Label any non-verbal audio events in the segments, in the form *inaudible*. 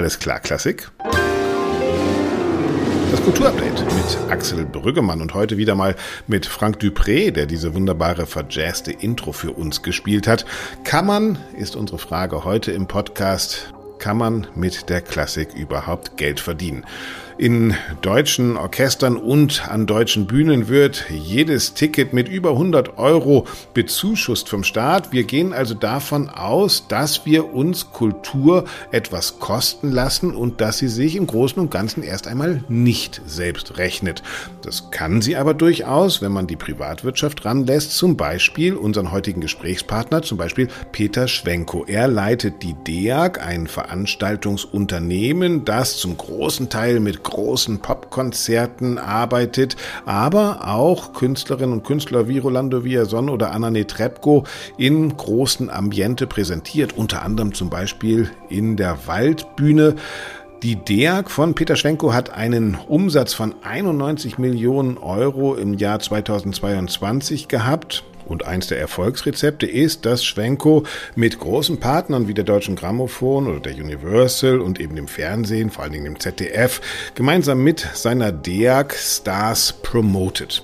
Alles klar, Klassik. Das Kulturupdate mit Axel Brüggemann und heute wieder mal mit Frank Dupré, der diese wunderbare verjazzte Intro für uns gespielt hat. Kann man, ist unsere Frage heute im Podcast, kann man mit der Klassik überhaupt Geld verdienen? In deutschen Orchestern und an deutschen Bühnen wird jedes Ticket mit über 100 Euro bezuschusst vom Staat. Wir gehen also davon aus, dass wir uns Kultur etwas kosten lassen und dass sie sich im Großen und Ganzen erst einmal nicht selbst rechnet. Das kann sie aber durchaus, wenn man die Privatwirtschaft ranlässt, zum Beispiel unseren heutigen Gesprächspartner, zum Beispiel Peter Schwenko. Er leitet die DEAG, ein Veranstaltungsunternehmen, das zum großen Teil mit großen Popkonzerten arbeitet, aber auch Künstlerinnen und Künstler wie Rolando Villason oder Anna Netrebko in großen Ambiente präsentiert, unter anderem zum Beispiel in der Waldbühne. Die DEAG von Peter Schwenko hat einen Umsatz von 91 Millionen Euro im Jahr 2022 gehabt. Und eins der Erfolgsrezepte ist, dass Schwenko mit großen Partnern wie der Deutschen Grammophon oder der Universal und eben dem Fernsehen, vor allen Dingen dem ZDF, gemeinsam mit seiner DEAG Stars promotet.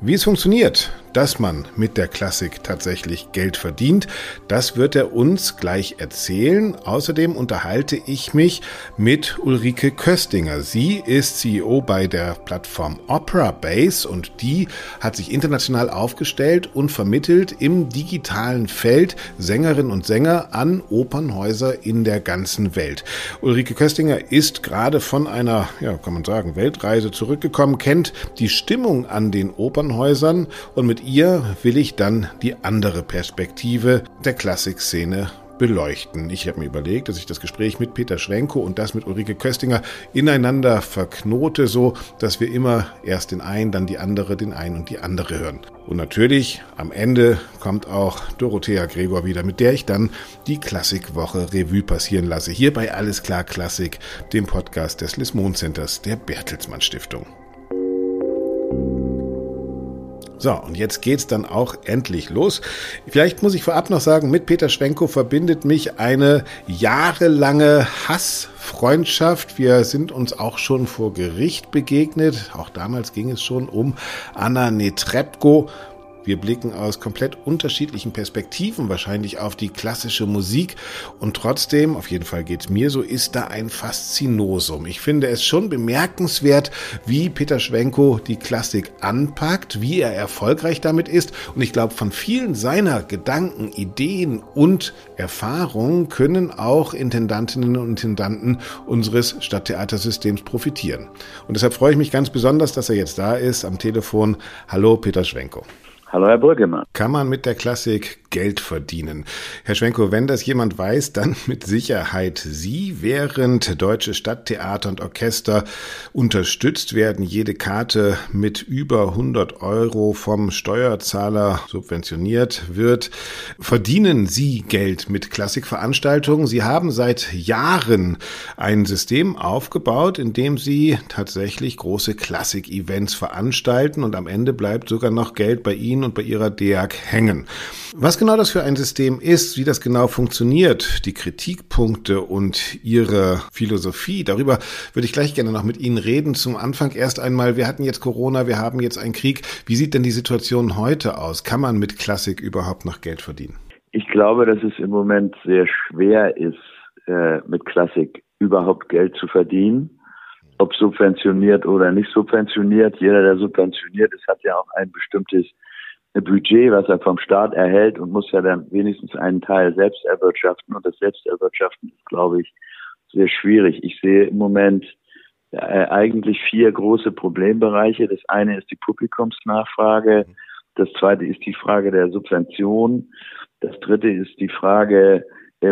Wie es funktioniert, dass man mit der Klassik tatsächlich Geld verdient. Das wird er uns gleich erzählen. Außerdem unterhalte ich mich mit Ulrike Köstinger. Sie ist CEO bei der Plattform Opera Base und die hat sich international aufgestellt und vermittelt im digitalen Feld Sängerinnen und Sänger an Opernhäuser in der ganzen Welt. Ulrike Köstinger ist gerade von einer, ja, kann man sagen, Weltreise zurückgekommen, kennt die Stimmung an den Opernhäusern und mit ihr will ich dann die andere Perspektive der Klassikszene beleuchten. Ich habe mir überlegt, dass ich das Gespräch mit Peter Schwenko und das mit Ulrike Köstinger ineinander verknote, so dass wir immer erst den einen, dann die andere, den einen und die andere hören. Und natürlich am Ende kommt auch Dorothea Gregor wieder, mit der ich dann die Klassikwoche Revue passieren lasse. Hier bei Alles klar Klassik, dem Podcast des Lismon Centers der Bertelsmann Stiftung. So, und jetzt geht's dann auch endlich los. Vielleicht muss ich vorab noch sagen, mit Peter Schwenko verbindet mich eine jahrelange Hassfreundschaft. Wir sind uns auch schon vor Gericht begegnet. Auch damals ging es schon um Anna Netrebko. Wir blicken aus komplett unterschiedlichen Perspektiven wahrscheinlich auf die klassische Musik und trotzdem, auf jeden Fall geht's mir so, ist da ein Faszinosum. Ich finde es schon bemerkenswert, wie Peter Schwenko die Klassik anpackt, wie er erfolgreich damit ist und ich glaube, von vielen seiner Gedanken, Ideen und Erfahrungen können auch Intendantinnen und Intendanten unseres Stadttheatersystems profitieren. Und deshalb freue ich mich ganz besonders, dass er jetzt da ist am Telefon. Hallo Peter Schwenko. Hallo, Herr Brüggemann. Kann man mit der Klassik Geld verdienen? Herr Schwenko, wenn das jemand weiß, dann *laughs* mit Sicherheit Sie, während deutsche Stadttheater und Orchester unterstützt werden, jede Karte mit über 100 Euro vom Steuerzahler subventioniert wird. Verdienen Sie Geld mit Klassikveranstaltungen? Sie haben seit Jahren ein System aufgebaut, in dem Sie tatsächlich große Klassik-Events veranstalten und am Ende bleibt sogar noch Geld bei Ihnen und bei Ihrer DEAG hängen. Was genau das für ein System ist, wie das genau funktioniert, die Kritikpunkte und Ihre Philosophie, darüber würde ich gleich gerne noch mit Ihnen reden. Zum Anfang erst einmal, wir hatten jetzt Corona, wir haben jetzt einen Krieg. Wie sieht denn die Situation heute aus? Kann man mit Klassik überhaupt noch Geld verdienen? Ich glaube, dass es im Moment sehr schwer ist, äh, mit Klassik überhaupt Geld zu verdienen ob subventioniert oder nicht subventioniert. Jeder, der subventioniert ist, hat ja auch ein bestimmtes Budget, was er vom Staat erhält und muss ja dann wenigstens einen Teil selbst erwirtschaften. Und das Selbsterwirtschaften ist, glaube ich, sehr schwierig. Ich sehe im Moment äh, eigentlich vier große Problembereiche. Das eine ist die Publikumsnachfrage. Das zweite ist die Frage der Subvention. Das dritte ist die Frage,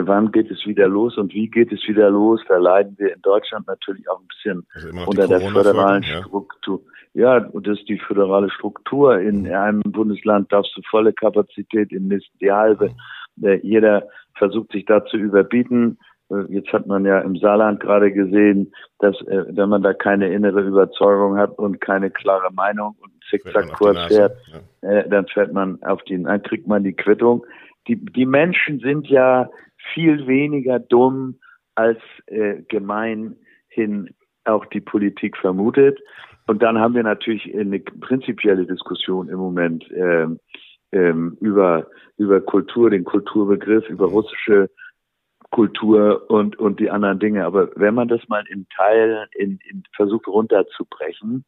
wann geht es wieder los und wie geht es wieder los? Da leiden wir in Deutschland natürlich auch ein bisschen also unter der föderalen ja. Struktur. Ja, und das ist die föderale Struktur. In mhm. einem Bundesland darfst du volle Kapazität, im nächsten die halbe. Mhm. Äh, jeder versucht sich da zu überbieten. Äh, jetzt hat man ja im Saarland gerade gesehen, dass äh, wenn man da keine innere Überzeugung hat und keine klare Meinung und Zickzackkurs fährt, ja. dann fährt man auf die, dann kriegt man die Quittung. Die, die Menschen sind ja viel weniger dumm als äh, gemeinhin auch die Politik vermutet. Und dann haben wir natürlich eine prinzipielle Diskussion im Moment ähm, ähm, über, über Kultur, den Kulturbegriff, über russische Kultur und, und die anderen Dinge. Aber wenn man das mal in Teilen in, in versucht runterzubrechen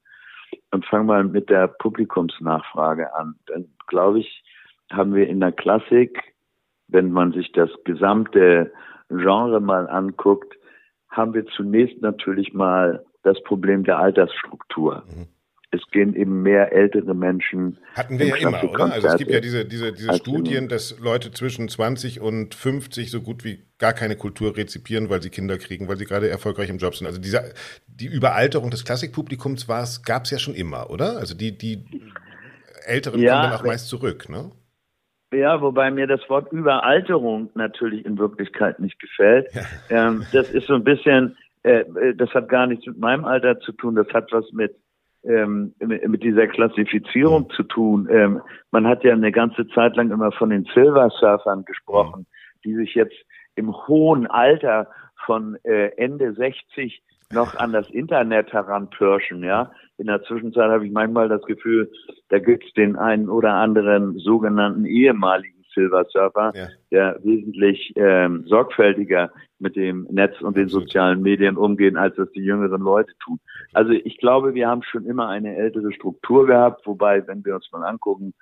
und fangen wir mit der Publikumsnachfrage an, dann glaube ich, haben wir in der Klassik, wenn man sich das gesamte Genre mal anguckt, haben wir zunächst natürlich mal das Problem der Altersstruktur. Mhm. Es gehen eben mehr ältere Menschen. Hatten wir ja immer, oder? Also es gibt ja diese, diese, diese Studien, dass Leute zwischen 20 und 50 so gut wie gar keine Kultur rezipieren, weil sie Kinder kriegen, weil sie gerade erfolgreich im Job sind. Also diese, die Überalterung des Klassikpublikums gab es ja schon immer, oder? Also die, die Älteren ja, kommen dann auch meist zurück, ne? Ja, wobei mir das Wort Überalterung natürlich in Wirklichkeit nicht gefällt. Ja. Ähm, das ist so ein bisschen, äh, äh, das hat gar nichts mit meinem Alter zu tun, das hat was mit ähm, mit dieser Klassifizierung mhm. zu tun. Ähm, man hat ja eine ganze Zeit lang immer von den Silver Surfern gesprochen, mhm. die sich jetzt im hohen Alter von äh, Ende 60 noch an das Internet heranpirschen, ja. In der Zwischenzeit habe ich manchmal das Gefühl, da gibt es den einen oder anderen sogenannten ehemaligen Silver Surfer, ja. der wesentlich ähm, sorgfältiger mit dem Netz und den sozialen Medien umgehen, als das die jüngeren Leute tun. Also ich glaube, wir haben schon immer eine ältere Struktur gehabt, wobei, wenn wir uns mal angucken,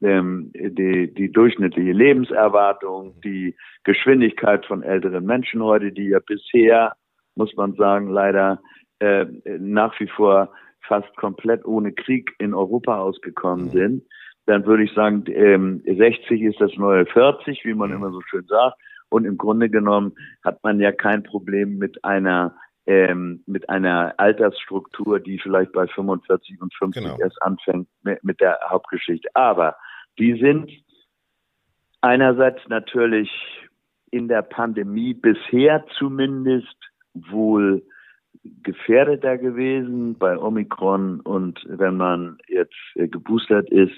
ähm, die, die durchschnittliche Lebenserwartung, die Geschwindigkeit von älteren Menschen heute, die ja bisher, muss man sagen, leider äh, nach wie vor fast komplett ohne Krieg in Europa ausgekommen sind, dann würde ich sagen, ähm, 60 ist das neue 40, wie man immer so schön sagt. Und im Grunde genommen hat man ja kein Problem mit einer ähm, mit einer Altersstruktur, die vielleicht bei 45 und 50 genau. erst anfängt mit der Hauptgeschichte. Aber die sind einerseits natürlich in der Pandemie bisher zumindest wohl gefährdeter gewesen bei Omikron und wenn man jetzt äh, geboostert ist,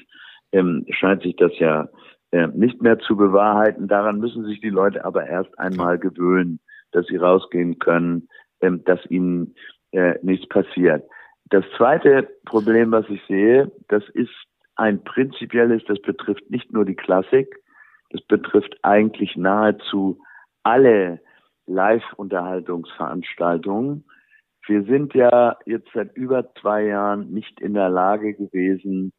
ähm, scheint sich das ja äh, nicht mehr zu bewahrheiten. Daran müssen sich die Leute aber erst einmal gewöhnen, dass sie rausgehen können, ähm, dass ihnen äh, nichts passiert. Das zweite Problem, was ich sehe, das ist ein prinzipielles, das betrifft nicht nur die Klassik, das betrifft eigentlich nahezu alle Live-Unterhaltungsveranstaltungen. Wir sind ja jetzt seit über zwei Jahren nicht in der Lage gewesen,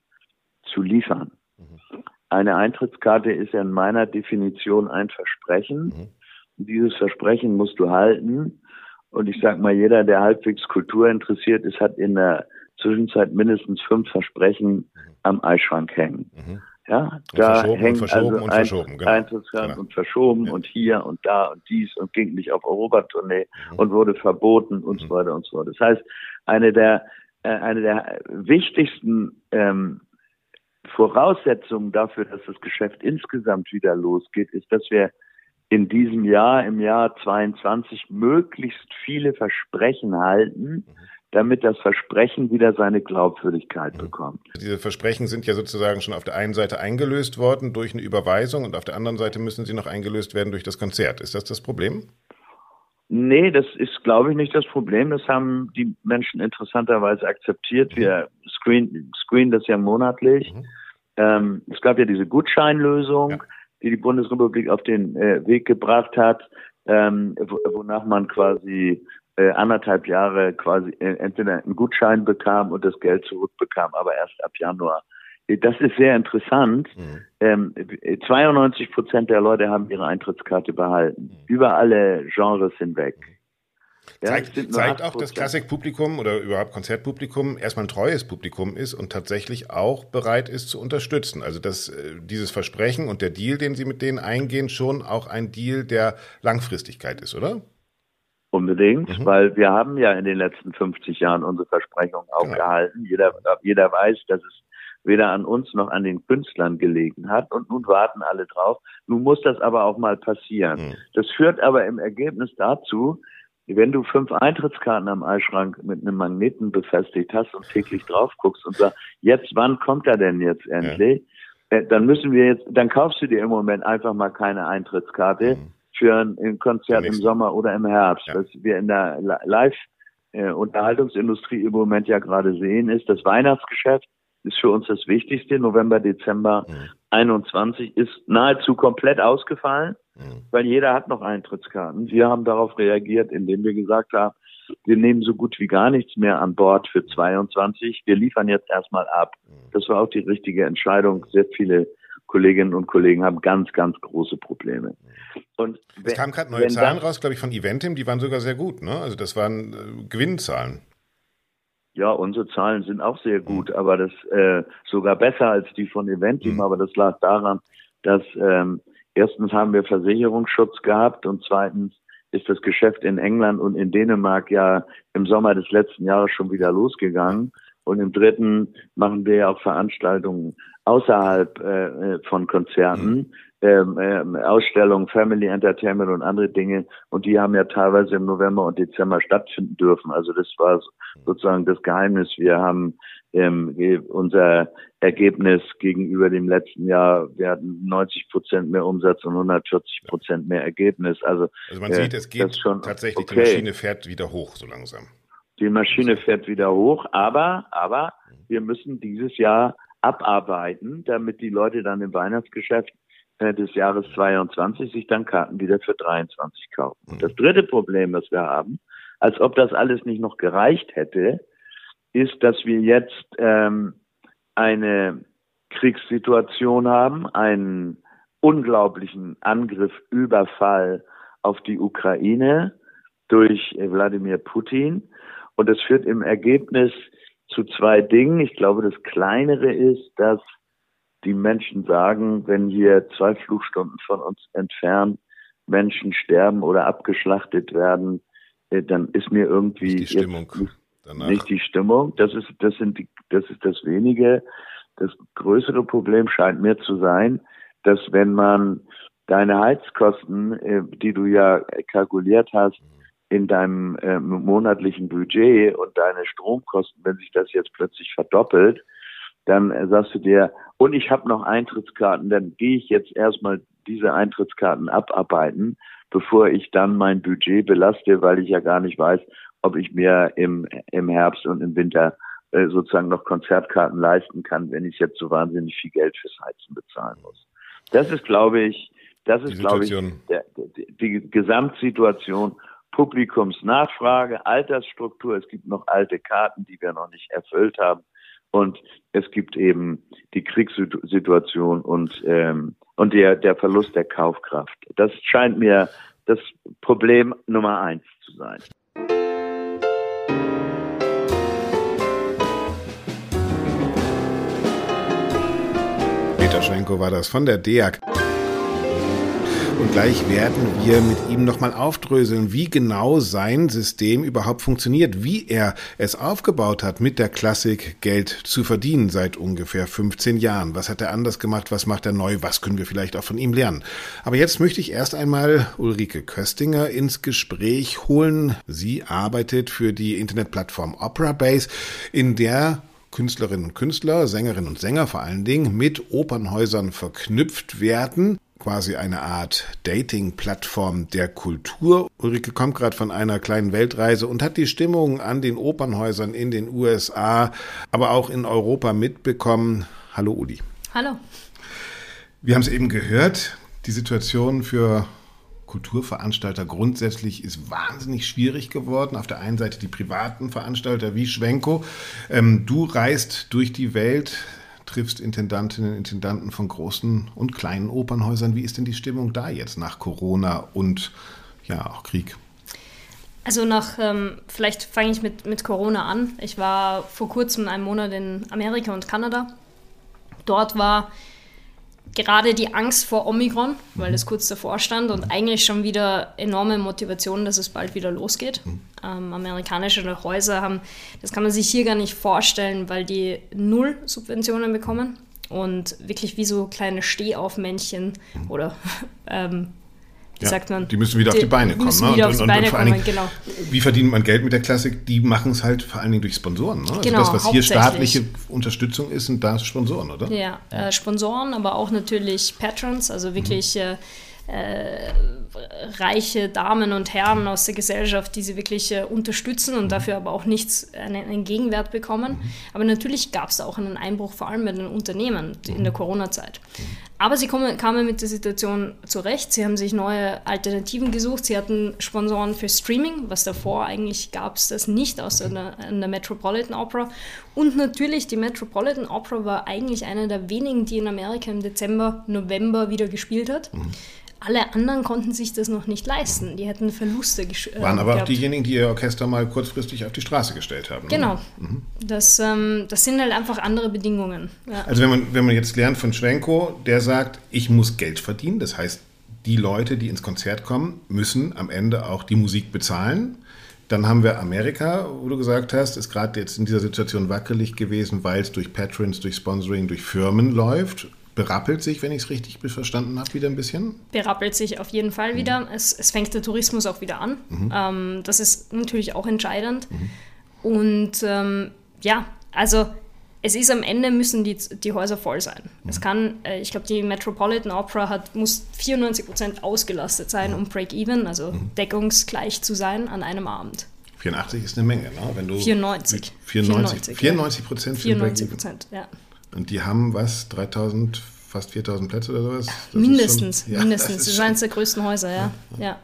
zu liefern. Mhm. Eine Eintrittskarte ist ja in meiner Definition ein Versprechen. Mhm. Und dieses Versprechen musst du halten. Und ich sag mal, jeder, der halbwegs Kultur interessiert ist, hat in der Zwischenzeit mindestens fünf Versprechen mhm. am Eisschrank hängen. Mhm. Ja, und da hängt also und verschoben, genau. Eintrittskarten genau. und verschoben ja. und hier und da und dies und ging nicht auf Europatournee mhm. und wurde verboten und so mhm. weiter und so fort. Das heißt, eine der äh, eine der wichtigsten ähm, Voraussetzung dafür, dass das Geschäft insgesamt wieder losgeht, ist, dass wir in diesem Jahr, im Jahr 22, möglichst viele Versprechen halten, damit das Versprechen wieder seine Glaubwürdigkeit bekommt. Diese Versprechen sind ja sozusagen schon auf der einen Seite eingelöst worden durch eine Überweisung und auf der anderen Seite müssen sie noch eingelöst werden durch das Konzert. Ist das das Problem? Nee, das ist, glaube ich, nicht das Problem. Das haben die Menschen interessanterweise akzeptiert. Wir screen, screen das ja monatlich. Mhm. Ähm, es gab ja diese Gutscheinlösung, ja. die die Bundesrepublik auf den äh, Weg gebracht hat, ähm, wonach man quasi äh, anderthalb Jahre quasi äh, entweder einen Gutschein bekam und das Geld zurückbekam, aber erst ab Januar das ist sehr interessant. Mhm. Ähm, 92 Prozent der Leute haben ihre Eintrittskarte behalten, mhm. über alle Genres hinweg. Ja, zeigt, zeigt auch, dass Klassikpublikum oder überhaupt Konzertpublikum erstmal ein treues Publikum ist und tatsächlich auch bereit ist zu unterstützen. Also dass äh, dieses Versprechen und der Deal, den Sie mit denen eingehen, schon auch ein Deal der Langfristigkeit ist, oder? Unbedingt, mhm. weil wir haben ja in den letzten 50 Jahren unsere Versprechungen auch genau. gehalten. Jeder, jeder weiß, dass es weder an uns noch an den Künstlern gelegen hat. Und nun warten alle drauf. Nun muss das aber auch mal passieren. Mhm. Das führt aber im Ergebnis dazu, wenn du fünf Eintrittskarten am Eisschrank mit einem Magneten befestigt hast und täglich *laughs* drauf guckst und sagst, jetzt, wann kommt er denn jetzt endlich? Ja. Äh, dann müssen wir jetzt, dann kaufst du dir im Moment einfach mal keine Eintrittskarte. Mhm für ein, Konzert im Sommer oder im Herbst. Ja. Was wir in der Live-Unterhaltungsindustrie im Moment ja gerade sehen, ist das Weihnachtsgeschäft ist für uns das Wichtigste. November, Dezember mhm. 21 ist nahezu komplett ausgefallen, mhm. weil jeder hat noch Eintrittskarten. Wir haben darauf reagiert, indem wir gesagt haben, wir nehmen so gut wie gar nichts mehr an Bord für 22. Wir liefern jetzt erstmal ab. Mhm. Das war auch die richtige Entscheidung. Sehr viele Kolleginnen und Kollegen haben ganz, ganz große Probleme. Und wenn, es kamen gerade neue Zahlen raus, glaube ich, von Eventim, die waren sogar sehr gut. Ne? Also das waren äh, Gewinnzahlen. Ja, unsere Zahlen sind auch sehr gut, mhm. aber das äh, sogar besser als die von Eventim. Mhm. Aber das lag daran, dass ähm, erstens haben wir Versicherungsschutz gehabt und zweitens ist das Geschäft in England und in Dänemark ja im Sommer des letzten Jahres schon wieder losgegangen. Und im dritten machen wir ja auch Veranstaltungen außerhalb äh, äh von Konzerten, mhm. ähm, ähm, Ausstellungen, Family Entertainment und andere Dinge. Und die haben ja teilweise im November und Dezember stattfinden dürfen. Also das war sozusagen das Geheimnis. Wir haben ähm, unser Ergebnis gegenüber dem letzten Jahr, wir hatten 90 Prozent mehr Umsatz und 140 Prozent mehr Ergebnis. Also, also man äh, sieht, es geht schon, tatsächlich, okay. die Maschine fährt wieder hoch so langsam. Die Maschine fährt wieder hoch, aber, aber wir müssen dieses Jahr abarbeiten, damit die Leute dann im Weihnachtsgeschäft äh, des Jahres 22 sich dann Karten wieder für 23 kaufen. Und das dritte Problem, was wir haben, als ob das alles nicht noch gereicht hätte, ist, dass wir jetzt ähm, eine Kriegssituation haben, einen unglaublichen Angriff, Überfall auf die Ukraine durch Wladimir Putin. Und das führt im Ergebnis zu zwei Dingen. Ich glaube, das kleinere ist, dass die Menschen sagen, wenn hier zwei Flugstunden von uns entfernt Menschen sterben oder abgeschlachtet werden, äh, dann ist mir irgendwie nicht die Stimmung. Nicht, nicht die Stimmung. Das ist, das sind die, das ist das wenige. Das größere Problem scheint mir zu sein, dass wenn man deine Heizkosten, äh, die du ja kalkuliert hast, mhm in deinem äh, monatlichen Budget und deine Stromkosten, wenn sich das jetzt plötzlich verdoppelt, dann äh, sagst du dir, und ich habe noch Eintrittskarten, dann gehe ich jetzt erstmal diese Eintrittskarten abarbeiten, bevor ich dann mein Budget belaste, weil ich ja gar nicht weiß, ob ich mir im, im Herbst und im Winter äh, sozusagen noch Konzertkarten leisten kann, wenn ich jetzt so wahnsinnig viel Geld fürs Heizen bezahlen muss. Das ist, glaube ich, das ist, glaube ich, der, die, die Gesamtsituation Publikumsnachfrage, Altersstruktur. Es gibt noch alte Karten, die wir noch nicht erfüllt haben. Und es gibt eben die Kriegssituation und, ähm, und der, der Verlust der Kaufkraft. Das scheint mir das Problem Nummer eins zu sein. Peter Schenko war das von der DEAG. Und gleich werden wir mit ihm nochmal aufdröseln, wie genau sein System überhaupt funktioniert, wie er es aufgebaut hat, mit der Klassik Geld zu verdienen seit ungefähr 15 Jahren. Was hat er anders gemacht? Was macht er neu? Was können wir vielleicht auch von ihm lernen? Aber jetzt möchte ich erst einmal Ulrike Köstinger ins Gespräch holen. Sie arbeitet für die Internetplattform Opera Base, in der Künstlerinnen und Künstler, Sängerinnen und Sänger vor allen Dingen mit Opernhäusern verknüpft werden quasi eine Art Dating-Plattform der Kultur. Ulrike kommt gerade von einer kleinen Weltreise und hat die Stimmung an den Opernhäusern in den USA, aber auch in Europa mitbekommen. Hallo Uli. Hallo. Wir haben es eben gehört, die Situation für Kulturveranstalter grundsätzlich ist wahnsinnig schwierig geworden. Auf der einen Seite die privaten Veranstalter wie Schwenko. Ähm, du reist durch die Welt, triffst Intendantinnen und Intendanten von großen und kleinen Opernhäusern. Wie ist denn die Stimmung da jetzt nach Corona und ja auch Krieg? Also nach, ähm, vielleicht fange ich mit, mit Corona an. Ich war vor kurzem einen Monat in Amerika und Kanada. Dort war gerade die Angst vor Omikron, weil mhm. das kurz davor stand und eigentlich schon wieder enorme Motivation, dass es bald wieder losgeht. Mhm. Ähm, amerikanische Häuser haben, das kann man sich hier gar nicht vorstellen, weil die null Subventionen bekommen und wirklich wie so kleine Stehaufmännchen mhm. oder *laughs* ähm, wie ja, sagt man? Die müssen wieder die, auf die Beine kommen. Müssen ne? wieder und, auf die Beine kommen, Dingen, genau. Wie verdient man Geld mit der Klassik? Die machen es halt vor allen Dingen durch Sponsoren. Ne? Also genau, das, was hier staatliche Unterstützung ist, sind da Sponsoren, oder? Ja, äh, Sponsoren, aber auch natürlich Patrons, also wirklich mhm. äh, reiche Damen und Herren aus der Gesellschaft, die sie wirklich äh, unterstützen und mhm. dafür aber auch nichts, einen, einen Gegenwert bekommen. Mhm. Aber natürlich gab es auch einen Einbruch, vor allem bei den Unternehmen in der mhm. Corona-Zeit. Aber sie kommen, kamen mit der Situation zurecht. Sie haben sich neue Alternativen gesucht. Sie hatten Sponsoren für Streaming, was davor eigentlich gab es das nicht, außer in der, in der Metropolitan Opera. Und natürlich, die Metropolitan Opera war eigentlich eine der wenigen, die in Amerika im Dezember, November wieder gespielt hat. Mhm. Alle anderen konnten sich das noch nicht leisten. Die hätten Verluste äh, Waren aber gehabt. auch diejenigen, die ihr Orchester mal kurzfristig auf die Straße gestellt haben. Ne? Genau. Mhm. Das, ähm, das sind halt einfach andere Bedingungen. Ja. Also wenn man, wenn man jetzt lernt von Schwenko, der sagt, ich muss Geld verdienen. Das heißt, die Leute, die ins Konzert kommen, müssen am Ende auch die Musik bezahlen. Dann haben wir Amerika, wo du gesagt hast, ist gerade jetzt in dieser Situation wackelig gewesen, weil es durch Patrons, durch Sponsoring, durch Firmen läuft berappelt sich, wenn ich es richtig verstanden habe, wieder ein bisschen? Berappelt sich auf jeden Fall wieder. Mhm. Es, es, fängt der Tourismus auch wieder an. Mhm. Ähm, das ist natürlich auch entscheidend. Mhm. Und ähm, ja, also es ist am Ende müssen die, die Häuser voll sein. Mhm. Es kann, äh, ich glaube, die Metropolitan Opera hat, muss 94 Prozent ausgelastet sein, mhm. um Break-Even, also mhm. deckungsgleich zu sein an einem Abend. 84 ist eine Menge, ne? Wenn du 94. 94, 94 Prozent 94 Prozent, ja. Und die haben was, 3000, fast 4000 Plätze oder sowas? Das mindestens, schon, ja, mindestens. Das ist, eines der größten Häuser, ja. ja. ja.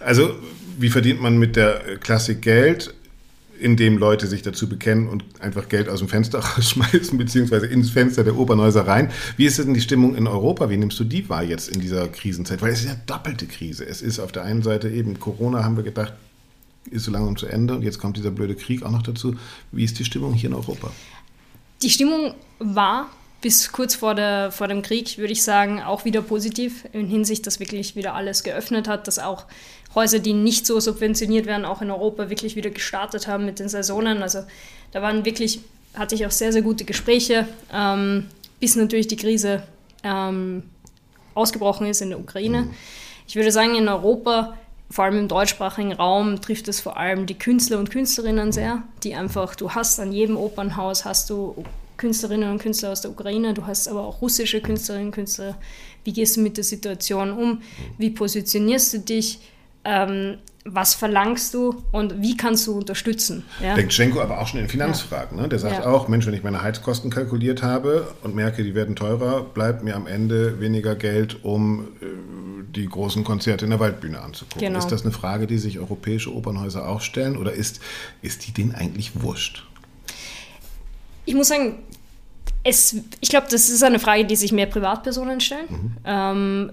Also, wie verdient man mit der Klassik Geld? indem Leute sich dazu bekennen und einfach Geld aus dem Fenster *laughs* rausschmeißen, beziehungsweise ins Fenster der Opernhäuser rein. Wie ist denn die Stimmung in Europa? Wie nimmst du die wahr jetzt in dieser Krisenzeit? Weil es ist ja doppelte Krise. Es ist auf der einen Seite eben Corona, haben wir gedacht, ist so langsam zu Ende und jetzt kommt dieser blöde Krieg auch noch dazu. Wie ist die Stimmung hier in Europa? Die Stimmung war bis kurz vor, der, vor dem Krieg, würde ich sagen, auch wieder positiv in Hinsicht, dass wirklich wieder alles geöffnet hat, dass auch Häuser, die nicht so subventioniert werden, auch in Europa wirklich wieder gestartet haben mit den Saisonen. Also da waren wirklich, hatte ich auch sehr, sehr gute Gespräche, ähm, bis natürlich die Krise ähm, ausgebrochen ist in der Ukraine. Ich würde sagen, in Europa vor allem im deutschsprachigen Raum trifft es vor allem die Künstler und Künstlerinnen sehr, die einfach, du hast an jedem Opernhaus hast du Künstlerinnen und Künstler aus der Ukraine, du hast aber auch russische Künstlerinnen und Künstler. Wie gehst du mit der Situation um? Wie positionierst du dich? Ähm, was verlangst du und wie kannst du unterstützen? Ja? Denkt Schenko aber auch schon in Finanzfragen. Ja. Ne? Der sagt ja. auch, Mensch, wenn ich meine Heizkosten kalkuliert habe und merke, die werden teurer, bleibt mir am Ende weniger Geld, um äh, die großen Konzerte in der Waldbühne anzugucken. Genau. Ist das eine Frage, die sich europäische Opernhäuser auch stellen oder ist, ist die denen eigentlich wurscht? Ich muss sagen, es, ich glaube, das ist eine Frage, die sich mehr Privatpersonen stellen. Mhm. Ähm,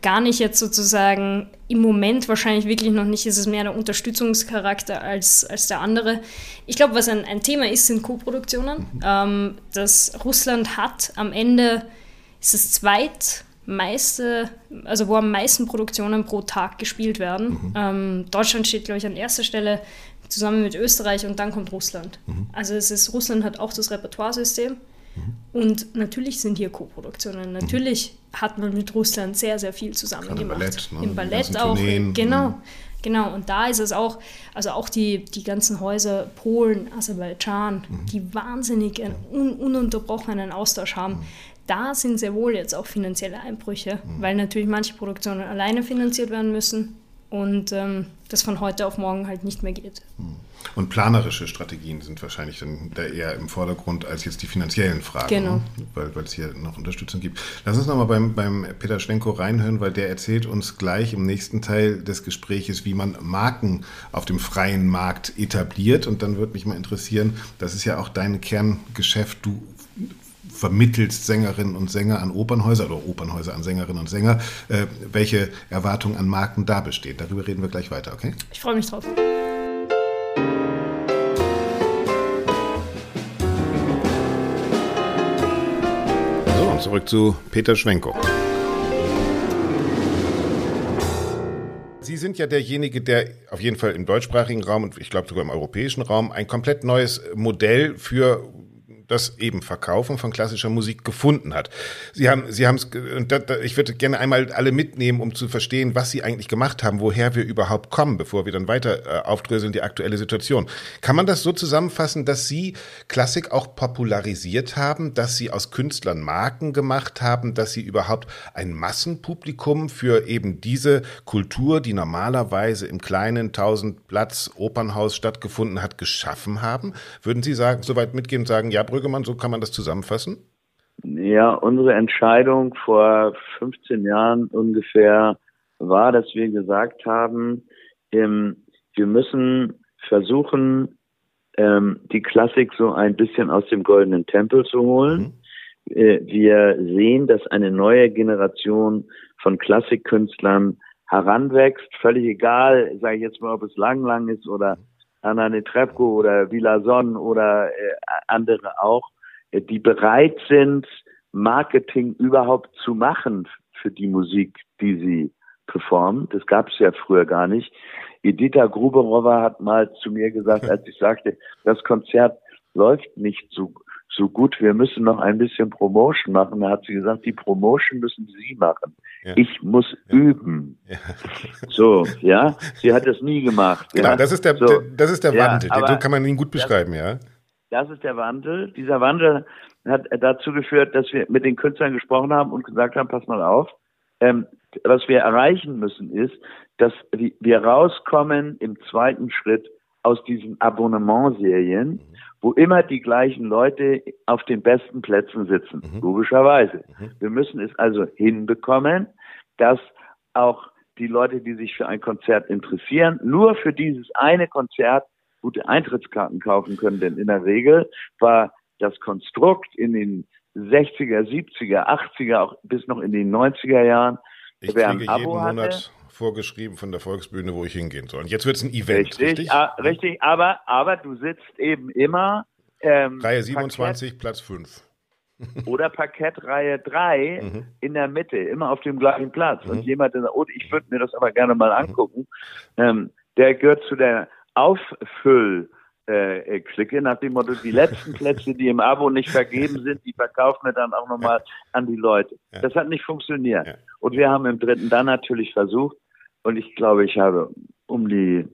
gar nicht jetzt sozusagen im Moment wahrscheinlich wirklich noch nicht, ist es mehr der Unterstützungscharakter als, als der andere. Ich glaube, was ein, ein Thema ist, sind Co-Produktionen. Mhm. Ähm, dass Russland hat am Ende, ist es zweitmeiste, also wo am meisten Produktionen pro Tag gespielt werden. Mhm. Ähm, Deutschland steht, glaube ich, an erster Stelle zusammen mit Österreich und dann kommt Russland. Mhm. Also es ist, Russland hat auch das Repertoiresystem. Und natürlich sind hier Co-Produktionen. Natürlich mhm. hat man mit Russland sehr, sehr viel zusammen Gerade gemacht. Ballett, ne? Im Ballett auch. Tourneen. Genau. Mhm. Genau, und da ist es auch, also auch die, die ganzen Häuser Polen, Aserbaidschan, mhm. die wahnsinnig einen un, ununterbrochenen Austausch haben. Mhm. Da sind sehr wohl jetzt auch finanzielle Einbrüche, mhm. weil natürlich manche Produktionen alleine finanziert werden müssen und ähm, das von heute auf morgen halt nicht mehr geht. Und planerische Strategien sind wahrscheinlich dann da eher im Vordergrund als jetzt die finanziellen Fragen, genau. Ne? weil, weil es hier noch Unterstützung gibt. Lass uns nochmal beim, beim Peter Schwenko reinhören, weil der erzählt uns gleich im nächsten Teil des Gespräches, wie man Marken auf dem freien Markt etabliert. Und dann würde mich mal interessieren, das ist ja auch dein Kerngeschäft. Du vermittelst Sängerinnen und Sänger an Opernhäuser oder Opernhäuser an Sängerinnen und Sänger, äh, welche Erwartungen an Marken da besteht. Darüber reden wir gleich weiter, okay? Ich freue mich drauf. Zurück zu Peter Schwenko. Sie sind ja derjenige, der auf jeden Fall im deutschsprachigen Raum und ich glaube sogar im europäischen Raum ein komplett neues Modell für das eben Verkaufen von klassischer Musik gefunden hat. Sie haben, Sie haben es, ich würde gerne einmal alle mitnehmen, um zu verstehen, was Sie eigentlich gemacht haben, woher wir überhaupt kommen, bevor wir dann weiter äh, aufdröseln die aktuelle Situation. Kann man das so zusammenfassen, dass Sie Klassik auch popularisiert haben, dass Sie aus Künstlern Marken gemacht haben, dass Sie überhaupt ein Massenpublikum für eben diese Kultur, die normalerweise im kleinen 1000 Platz Opernhaus stattgefunden hat, geschaffen haben? Würden Sie sagen, soweit mitgehen und sagen, ja, Brüggemann, so kann man das zusammenfassen? Ja, unsere Entscheidung vor 15 Jahren ungefähr war, dass wir gesagt haben, ähm, wir müssen versuchen, ähm, die Klassik so ein bisschen aus dem goldenen Tempel zu holen. Mhm. Äh, wir sehen, dass eine neue Generation von Klassikkünstlern heranwächst, völlig egal, sage ich jetzt mal, ob es Lang Lang ist oder Anna Netrebko oder Villa Son oder äh, andere auch, äh, die bereit sind, Marketing überhaupt zu machen für die Musik, die sie performen. Das gab es ja früher gar nicht. Edita Gruberowa hat mal zu mir gesagt, *laughs* als ich sagte, das Konzert läuft nicht so so gut, wir müssen noch ein bisschen Promotion machen. Da hat sie gesagt, die Promotion müssen Sie machen. Ja. Ich muss ja. üben. Ja. So, ja. Sie hat das nie gemacht. Genau, das ist der, so. das ist der Wandel. so kann man ihn gut beschreiben, das, ja. Das ist der Wandel. Dieser Wandel hat dazu geführt, dass wir mit den Künstlern gesprochen haben und gesagt haben, pass mal auf, ähm, was wir erreichen müssen ist, dass wir rauskommen im zweiten Schritt aus diesen Abonnementserien wo immer die gleichen Leute auf den besten Plätzen sitzen, mhm. logischerweise. Mhm. Wir müssen es also hinbekommen, dass auch die Leute, die sich für ein Konzert interessieren, nur für dieses eine Konzert gute Eintrittskarten kaufen können. Denn in der Regel war das Konstrukt in den 60er, 70er, 80er, auch bis noch in den 90er Jahren, ich wer ein Abo jeden hatte, vorgeschrieben von der Volksbühne, wo ich hingehen soll. Und jetzt wird es ein Event, richtig? Richtig, ah, richtig aber, aber du sitzt eben immer ähm, Reihe 27, Parkett, Platz 5. *laughs* oder Parkettreihe 3 mhm. in der Mitte, immer auf dem gleichen Platz. Mhm. Und jemand, der oh, ich würde mir das aber gerne mal angucken, mhm. ähm, der gehört zu der Auffüll- äh, Clique nach dem Motto, die letzten Plätze, die im Abo nicht vergeben sind, die verkaufen wir dann auch nochmal an die Leute. Das hat nicht funktioniert. Und wir haben im dritten dann natürlich versucht, und ich glaube, ich habe um die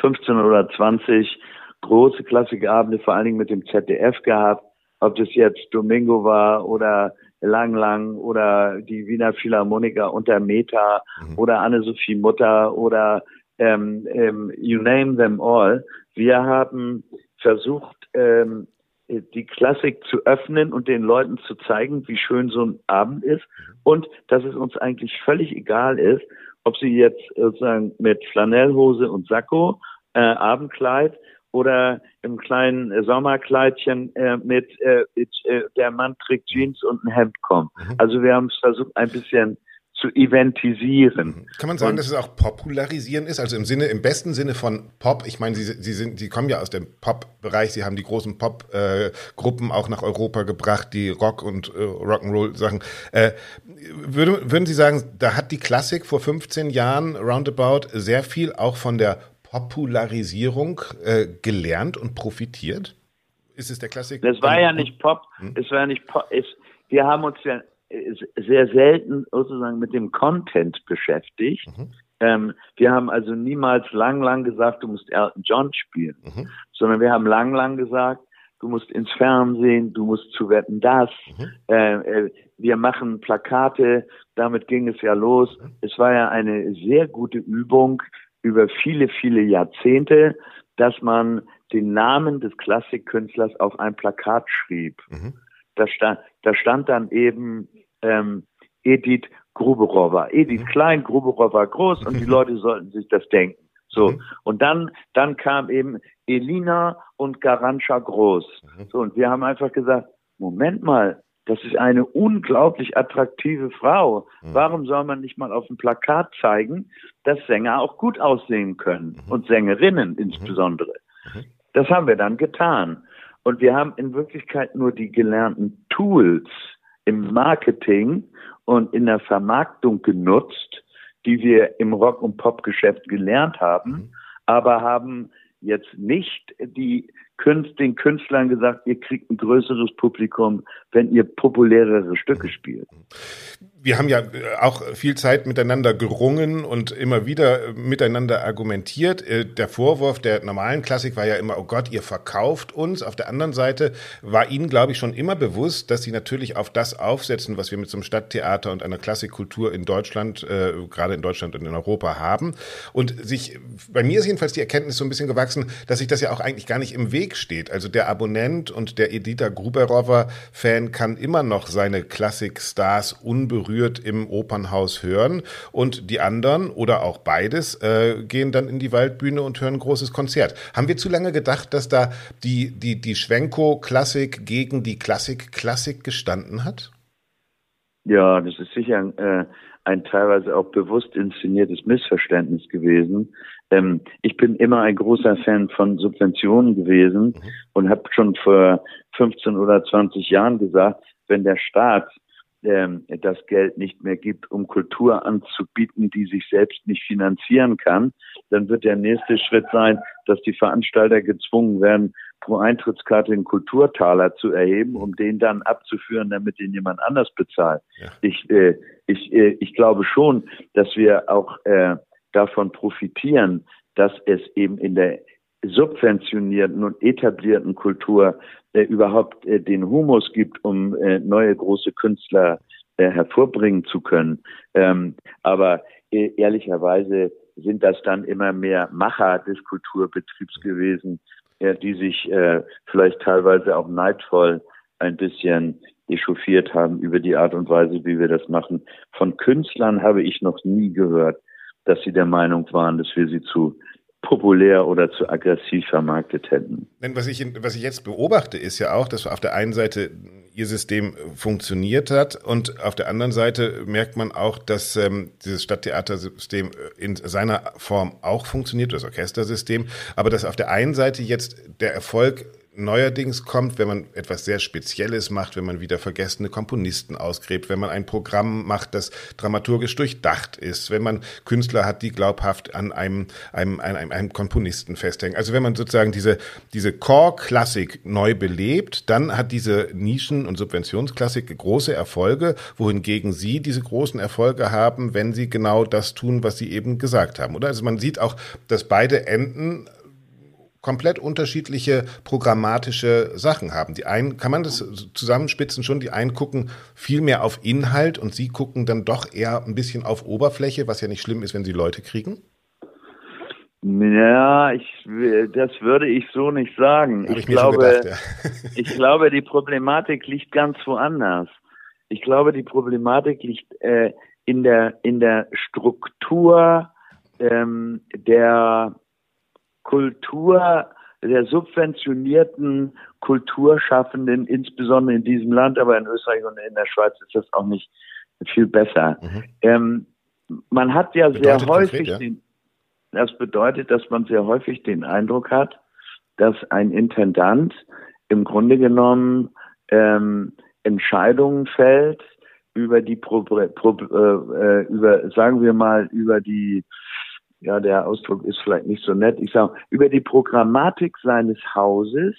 15 oder 20 große Klassikabende, vor allen Dingen mit dem ZDF gehabt, ob das jetzt Domingo war oder Lang Lang oder die Wiener Philharmoniker unter Meta mhm. oder Anne-Sophie Mutter oder ähm, ähm, you name them all. Wir haben versucht, ähm, die Klassik zu öffnen und den Leuten zu zeigen, wie schön so ein Abend ist mhm. und dass es uns eigentlich völlig egal ist, ob sie jetzt sozusagen mit Flanellhose und Sakko, äh, Abendkleid oder im kleinen Sommerkleidchen äh, mit, äh, mit äh, der Mann trägt Jeans und ein Hemd kommt. Mhm. Also wir haben es versucht, ein bisschen zu eventisieren. Mhm. Kann man sagen, und, dass es auch popularisieren ist? Also im Sinne, im besten Sinne von Pop. Ich meine, Sie, Sie sind, Sie kommen ja aus dem Pop-Bereich. Sie haben die großen Pop-Gruppen äh, auch nach Europa gebracht, die Rock und äh, Rock'n'Roll-Sachen. Äh, würde, würden Sie sagen, da hat die Klassik vor 15 Jahren roundabout sehr viel auch von der Popularisierung äh, gelernt und profitiert? Ist es der Klassik? Das war ja nicht Pop. Hm? Es war ja nicht Pop. Es, wir haben uns ja sehr selten sozusagen mit dem Content beschäftigt. Mhm. Ähm, wir haben also niemals lang, lang gesagt, du musst Elton John spielen, mhm. sondern wir haben lang, lang gesagt, du musst ins Fernsehen, du musst zu Wetten das. Mhm. Äh, äh, wir machen Plakate, damit ging es ja los. Mhm. Es war ja eine sehr gute Übung über viele, viele Jahrzehnte, dass man den Namen des Klassikkünstlers auf ein Plakat schrieb. Mhm. Da stand, da stand dann eben ähm, Edith Gruberowa. Edith mhm. klein, Gruberowa groß und die *laughs* Leute sollten sich das denken. So. Mhm. Und dann, dann kam eben Elina und Garancha groß. Mhm. So. Und wir haben einfach gesagt, Moment mal, das ist eine unglaublich attraktive Frau. Mhm. Warum soll man nicht mal auf dem Plakat zeigen, dass Sänger auch gut aussehen können mhm. und Sängerinnen mhm. insbesondere? Das haben wir dann getan. Und wir haben in Wirklichkeit nur die gelernten Tools im Marketing und in der Vermarktung genutzt, die wir im Rock- und Popgeschäft gelernt haben, mhm. aber haben jetzt nicht die den Künstlern gesagt, ihr kriegt ein größeres Publikum, wenn ihr populärere Stücke spielt wir haben ja äh, auch viel Zeit miteinander gerungen und immer wieder äh, miteinander argumentiert. Äh, der Vorwurf der normalen Klassik war ja immer, oh Gott, ihr verkauft uns. Auf der anderen Seite war Ihnen, glaube ich, schon immer bewusst, dass Sie natürlich auf das aufsetzen, was wir mit so einem Stadttheater und einer Klassikkultur in Deutschland, äh, gerade in Deutschland und in Europa haben. Und sich, bei mir ist jedenfalls die Erkenntnis so ein bisschen gewachsen, dass sich das ja auch eigentlich gar nicht im Weg steht. Also der Abonnent und der Edita Gruberover-Fan kann immer noch seine Klassikstars unberührt berührt im Opernhaus hören und die anderen oder auch beides äh, gehen dann in die Waldbühne und hören ein großes Konzert. Haben wir zu lange gedacht, dass da die, die, die Schwenko-Klassik gegen die Klassik-Klassik gestanden hat? Ja, das ist sicher äh, ein teilweise auch bewusst inszeniertes Missverständnis gewesen. Ähm, ich bin immer ein großer Fan von Subventionen gewesen mhm. und habe schon vor 15 oder 20 Jahren gesagt, wenn der Staat ähm, das Geld nicht mehr gibt, um Kultur anzubieten, die sich selbst nicht finanzieren kann, dann wird der nächste Schritt sein, dass die Veranstalter gezwungen werden, pro Eintrittskarte einen Kulturtaler zu erheben, um den dann abzuführen, damit ihn jemand anders bezahlt. Ja. Ich, äh, ich, äh, ich glaube schon, dass wir auch äh, davon profitieren, dass es eben in der subventionierten und etablierten Kultur äh, überhaupt äh, den Humus gibt, um äh, neue große Künstler äh, hervorbringen zu können. Ähm, aber äh, ehrlicherweise sind das dann immer mehr Macher des Kulturbetriebs gewesen, äh, die sich vielleicht teilweise auch neidvoll ein bisschen echauffiert haben über die Art und Weise, wie wir das machen. Von Künstlern habe ich noch nie gehört, dass sie der Meinung waren, dass wir sie zu populär oder zu aggressiv vermarktet hätten. Denn was ich, was ich jetzt beobachte, ist ja auch, dass auf der einen Seite ihr System funktioniert hat und auf der anderen Seite merkt man auch, dass ähm, dieses Stadttheatersystem in seiner Form auch funktioniert, das Orchestersystem, aber dass auf der einen Seite jetzt der Erfolg neuerdings kommt, wenn man etwas sehr Spezielles macht, wenn man wieder vergessene Komponisten ausgräbt, wenn man ein Programm macht, das dramaturgisch durchdacht ist, wenn man Künstler hat, die glaubhaft an einem, einem, einem, einem Komponisten festhängen. Also wenn man sozusagen diese, diese Core-Klassik neu belebt, dann hat diese Nischen- und Subventionsklassik große Erfolge, wohingegen Sie diese großen Erfolge haben, wenn Sie genau das tun, was Sie eben gesagt haben. Oder? Also man sieht auch, dass beide Enden komplett unterschiedliche programmatische Sachen haben. Die einen, kann man das zusammenspitzen schon, die einen gucken viel mehr auf Inhalt und sie gucken dann doch eher ein bisschen auf Oberfläche, was ja nicht schlimm ist, wenn sie Leute kriegen? Ja, ich, das würde ich so nicht sagen. ich, ich glaube, gedacht, ja. *laughs* ich glaube, die Problematik liegt ganz woanders. Ich glaube, die Problematik liegt äh, in der in der Struktur ähm, der Kultur der subventionierten Kulturschaffenden, insbesondere in diesem Land, aber in Österreich und in der Schweiz ist das auch nicht viel besser. Mhm. Ähm, man hat ja bedeutet sehr häufig konkret, ja? den, das bedeutet, dass man sehr häufig den Eindruck hat, dass ein Intendant im Grunde genommen ähm, Entscheidungen fällt über die Pro, Pro, äh, über sagen wir mal über die ja, der Ausdruck ist vielleicht nicht so nett, ich sage, über die Programmatik seines Hauses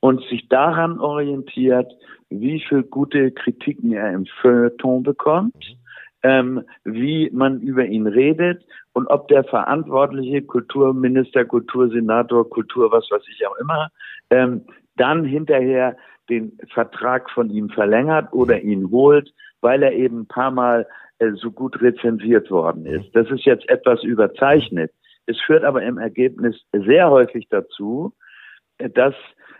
und sich daran orientiert, wie viel gute Kritiken er im Feuilleton bekommt, ähm, wie man über ihn redet und ob der verantwortliche Kulturminister, Kultursenator, Kultur, was weiß ich auch immer, ähm, dann hinterher den Vertrag von ihm verlängert oder ihn holt, weil er eben ein paar Mal so gut rezensiert worden ist. Das ist jetzt etwas überzeichnet. Es führt aber im Ergebnis sehr häufig dazu, äh, dass,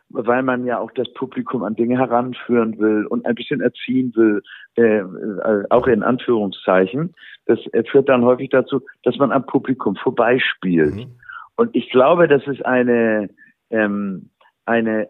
weil man ja auch das Publikum an Dinge heranführen will und ein bisschen erziehen will, äh, äh auch in Anführungszeichen, das führt dann häufig dazu, dass man am Publikum vorbeispielt. Mhm. Und ich glaube, dass es eine, ähm, eine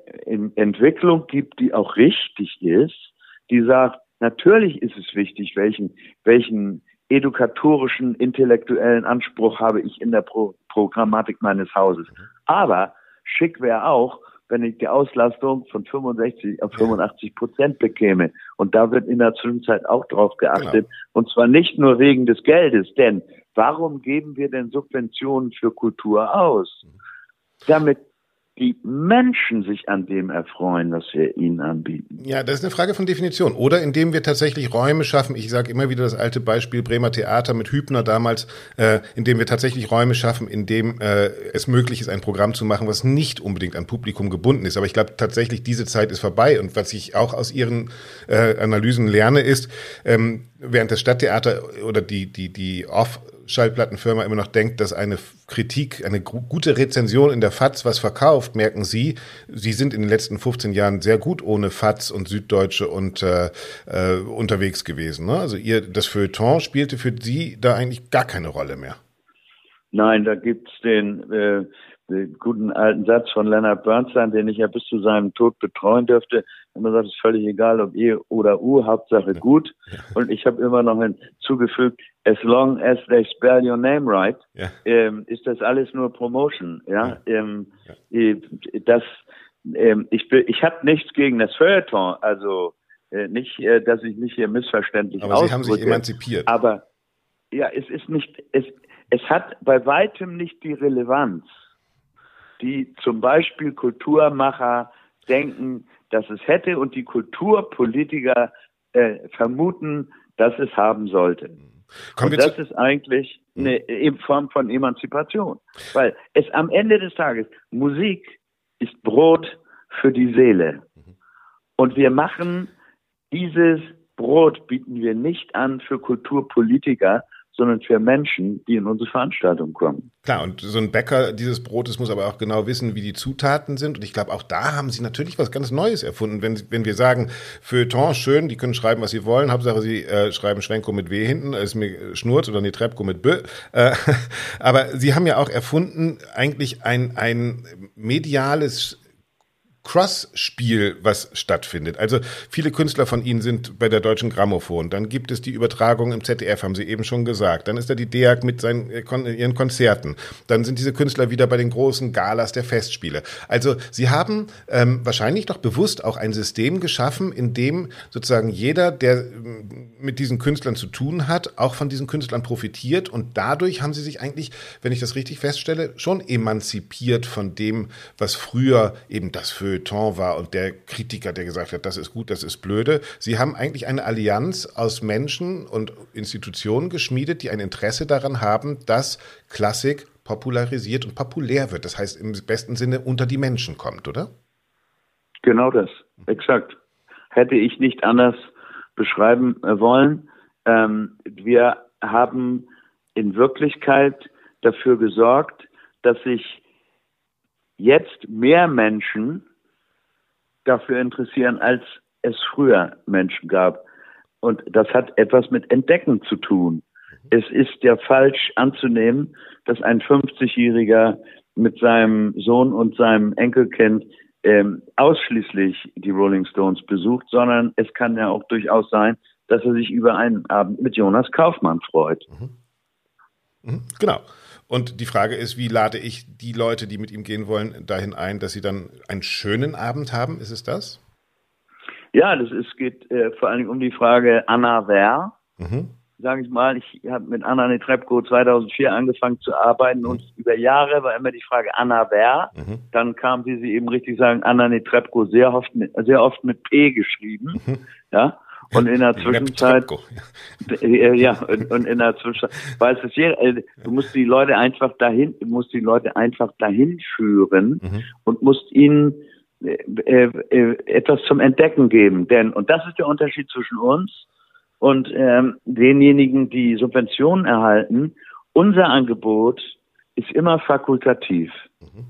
Entwicklung gibt, die auch richtig ist, die sagt, Natürlich ist es wichtig, welchen, welchen edukatorischen, intellektuellen Anspruch habe ich in der Pro Programmatik meines Hauses. Aber schick wäre auch, wenn ich die Auslastung von 65 auf 85 Prozent bekäme. Und da wird in der Zwischenzeit auch drauf geachtet. Genau. Und zwar nicht nur wegen des Geldes, denn warum geben wir denn Subventionen für Kultur aus? Damit die Menschen sich an dem erfreuen, was wir ihnen anbieten. Ja, das ist eine Frage von Definition. Oder indem wir tatsächlich Räume schaffen. Ich sage immer wieder das alte Beispiel Bremer Theater mit Hübner damals, äh, indem wir tatsächlich Räume schaffen, in dem äh, es möglich ist, ein Programm zu machen, was nicht unbedingt an Publikum gebunden ist. Aber ich glaube tatsächlich, diese Zeit ist vorbei. Und was ich auch aus Ihren äh, Analysen lerne, ist, ähm, während das Stadttheater oder die, die, die Off- Schallplattenfirma immer noch denkt, dass eine Kritik, eine gute Rezension in der FAZ was verkauft, merken Sie, Sie sind in den letzten 15 Jahren sehr gut ohne FAZ und Süddeutsche und äh, äh, unterwegs gewesen. Ne? Also ihr, das Feuilleton spielte für Sie da eigentlich gar keine Rolle mehr. Nein, da gibt's den äh, den guten alten Satz von Leonard Bernstein, den ich ja bis zu seinem Tod betreuen dürfte. Immer sagt, es ist völlig egal, ob E oder U, Hauptsache gut. Und ich habe immer noch hinzugefügt, as long as they spell your name right, ja. ähm, ist das alles nur Promotion. Ja, ja. Ähm. Äh, das, ähm, ich, ich habe nichts gegen das Feuilleton, also äh, nicht, äh, dass ich mich hier missverständlich Aber Sie haben sich emanzipiert. Aber ja, es ist nicht, es, es hat bei weitem nicht die Relevanz die zum Beispiel Kulturmacher denken, dass es hätte und die Kulturpolitiker äh, vermuten, dass es haben sollte. Kommen und das ist eigentlich hm. eine Form von Emanzipation. Weil es am Ende des Tages, Musik ist Brot für die Seele. Mhm. Und wir machen dieses Brot bieten wir nicht an für Kulturpolitiker, sondern für Menschen, die in unsere Veranstaltung kommen. Klar, und so ein Bäcker dieses Brotes muss aber auch genau wissen, wie die Zutaten sind. Und ich glaube, auch da haben sie natürlich was ganz Neues erfunden. Wenn, wenn wir sagen, Feuilleton, schön, die können schreiben, was sie wollen. Hauptsache, sie äh, schreiben Schwenko mit W hinten, ist mir Schnurz oder Netrepko mit B. Äh, *laughs* aber sie haben ja auch erfunden, eigentlich ein, ein mediales Cross-Spiel, was stattfindet. Also viele Künstler von Ihnen sind bei der Deutschen Grammophon. Dann gibt es die Übertragung im ZDF, haben Sie eben schon gesagt. Dann ist da die DEAG mit seinen, äh, ihren Konzerten. Dann sind diese Künstler wieder bei den großen Galas der Festspiele. Also Sie haben ähm, wahrscheinlich doch bewusst auch ein System geschaffen, in dem sozusagen jeder, der ähm, mit diesen Künstlern zu tun hat, auch von diesen Künstlern profitiert. Und dadurch haben Sie sich eigentlich, wenn ich das richtig feststelle, schon emanzipiert von dem, was früher eben das für Feuilleton war und der Kritiker, der gesagt hat, das ist gut, das ist blöde. Sie haben eigentlich eine Allianz aus Menschen und Institutionen geschmiedet, die ein Interesse daran haben, dass Klassik popularisiert und populär wird. Das heißt, im besten Sinne unter die Menschen kommt, oder? Genau das, exakt. Hätte ich nicht anders beschreiben äh, wollen. Ähm, wir haben in Wirklichkeit dafür gesorgt, dass sich jetzt mehr Menschen dafür interessieren, als es früher Menschen gab. Und das hat etwas mit Entdecken zu tun. Es ist ja falsch anzunehmen, dass ein 50-Jähriger mit seinem Sohn und seinem Enkelkind ähm, ausschließlich die Rolling Stones besucht, sondern es kann ja auch durchaus sein, dass er sich über einen Abend mit Jonas Kaufmann freut. Mhm. Mhm, genau. Und die Frage ist, wie lade ich die Leute, die mit ihm gehen wollen, dahin ein, dass sie dann einen schönen Abend haben? Ist es das? Ja, das ist, geht äh, vor allen Dingen um die Frage Anna Wer. Mhm. Sage ich mal, ich habe mit Anna Netrebko 2004 angefangen zu arbeiten mhm. und über Jahre war immer die Frage Anna Wer. Mhm. Dann kam, wie Sie eben richtig sagen, Anna Netrebko sehr oft mit, sehr oft mit P geschrieben. Mhm. Ja. Und in der Zwischenzeit, ja, und, und, in der Zwischenzeit, weil es hier, äh, du musst die Leute einfach dahin, du musst die Leute einfach dahin führen mhm. und musst ihnen äh, äh, etwas zum Entdecken geben. Denn, und das ist der Unterschied zwischen uns und ähm, denjenigen, die Subventionen erhalten. Unser Angebot ist immer fakultativ. Mhm.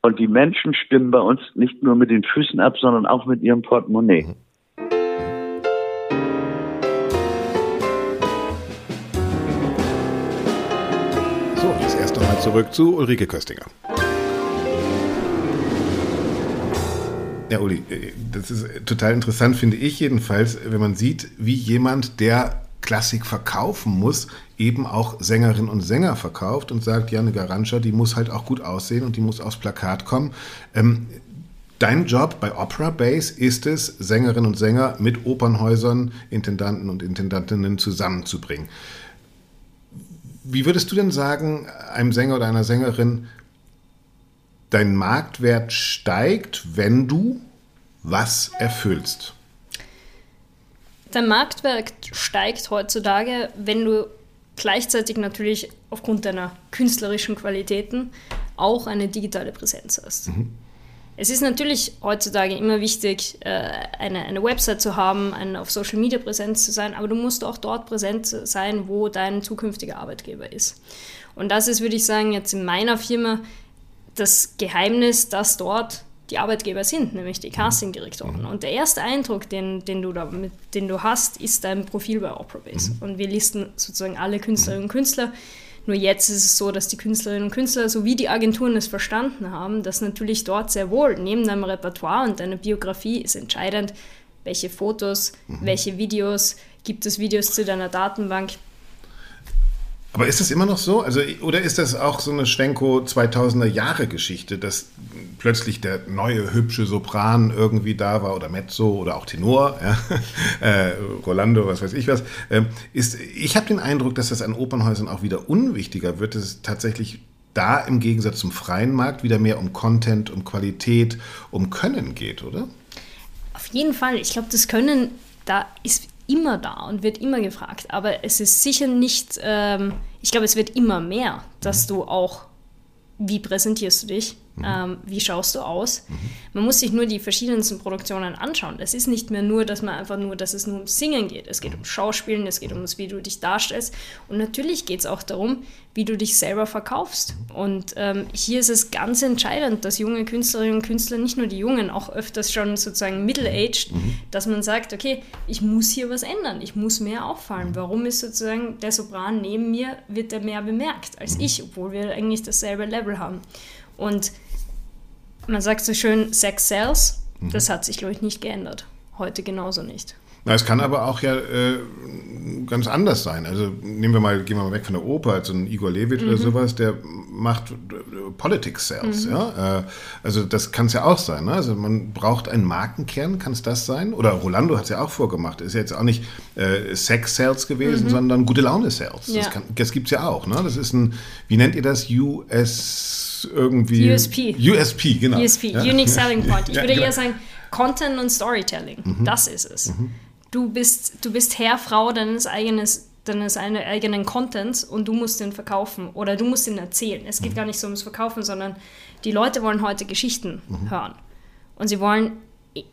Und die Menschen stimmen bei uns nicht nur mit den Füßen ab, sondern auch mit ihrem Portemonnaie. Mhm. Zurück zu Ulrike Köstinger. Ja, Uli, äh, das ist total interessant, finde ich jedenfalls, wenn man sieht, wie jemand, der Klassik verkaufen muss, eben auch Sängerinnen und Sänger verkauft und sagt, ja, eine Garantia, die muss halt auch gut aussehen und die muss aufs Plakat kommen. Ähm, dein Job bei Opera Base ist es, Sängerinnen und Sänger mit Opernhäusern, Intendanten und Intendantinnen zusammenzubringen. Wie würdest du denn sagen, einem Sänger oder einer Sängerin, dein Marktwert steigt, wenn du was erfüllst? Dein Marktwert steigt heutzutage, wenn du gleichzeitig natürlich aufgrund deiner künstlerischen Qualitäten auch eine digitale Präsenz hast. Mhm. Es ist natürlich heutzutage immer wichtig, äh, eine, eine Website zu haben, eine auf Social Media präsent zu sein, aber du musst auch dort präsent sein, wo dein zukünftiger Arbeitgeber ist. Und das ist, würde ich sagen, jetzt in meiner Firma das Geheimnis, dass dort die Arbeitgeber sind, nämlich die Castingdirektoren. Und der erste Eindruck, den, den, du, da, mit, den du hast, ist dein Profil bei Operabase. Mhm. Und wir listen sozusagen alle Künstlerinnen und Künstler. Nur jetzt ist es so, dass die Künstlerinnen und Künstler sowie die Agenturen es verstanden haben, dass natürlich dort sehr wohl neben deinem Repertoire und deiner Biografie ist entscheidend, welche Fotos, mhm. welche Videos, gibt es Videos zu deiner Datenbank, aber ist das immer noch so? Also, oder ist das auch so eine Schwenko 2000er Jahre Geschichte, dass plötzlich der neue hübsche Sopran irgendwie da war oder Mezzo oder auch Tenor, ja? *laughs* äh, Rolando, was weiß ich was? Ähm, ist, ich habe den Eindruck, dass das an Opernhäusern auch wieder unwichtiger wird, dass es tatsächlich da im Gegensatz zum freien Markt wieder mehr um Content, um Qualität, um Können geht, oder? Auf jeden Fall. Ich glaube, das Können, da ist immer da und wird immer gefragt. Aber es ist sicher nicht, ähm, ich glaube, es wird immer mehr, dass du auch, wie präsentierst du dich? Mhm. Ähm, wie schaust du aus? Mhm. Man muss sich nur die verschiedensten Produktionen anschauen. Es ist nicht mehr nur, dass man einfach nur, dass es nur ums Singen geht. Es geht um Schauspielen, es geht um das, wie du dich darstellst. Und natürlich geht es auch darum, wie du dich selber verkaufst. Und ähm, hier ist es ganz entscheidend, dass junge Künstlerinnen und Künstler, nicht nur die Jungen, auch öfters schon sozusagen middle-aged, mhm. dass man sagt, okay, ich muss hier was ändern, ich muss mehr auffallen. Warum ist sozusagen der Sopran neben mir, wird er mehr bemerkt als ich, obwohl wir eigentlich dasselbe Level haben. Und man sagt so schön, Sex sells. Mhm. Das hat sich, glaube ich, nicht geändert. Heute genauso nicht. Na, es kann aber auch ja äh, ganz anders sein. Also nehmen wir mal, gehen wir mal weg von der Oper, also ein Igor Levit mhm. oder sowas, der macht äh, Politics Sales, mhm. ja. Äh, also das kann es ja auch sein. Ne? Also man braucht einen Markenkern, kann es das sein? Oder Rolando hat es ja auch vorgemacht. Ist ja jetzt auch nicht äh, Sex Sales gewesen, mhm. sondern gute Laune Sales. Ja. Das, das gibt es ja auch. Ne? Das ist ein, wie nennt ihr das? US irgendwie. USP. USP, genau. USP, ja. Unique Selling Point. Ich *laughs* ja, würde genau. eher sagen, Content und Storytelling. Mhm. Das ist es. Mhm. Du, bist, du bist Herr, Frau deines eigenes deines eigenen Contents und du musst den verkaufen oder du musst ihn erzählen. Es geht mhm. gar nicht so ums Verkaufen, sondern die Leute wollen heute Geschichten mhm. hören. Und sie wollen,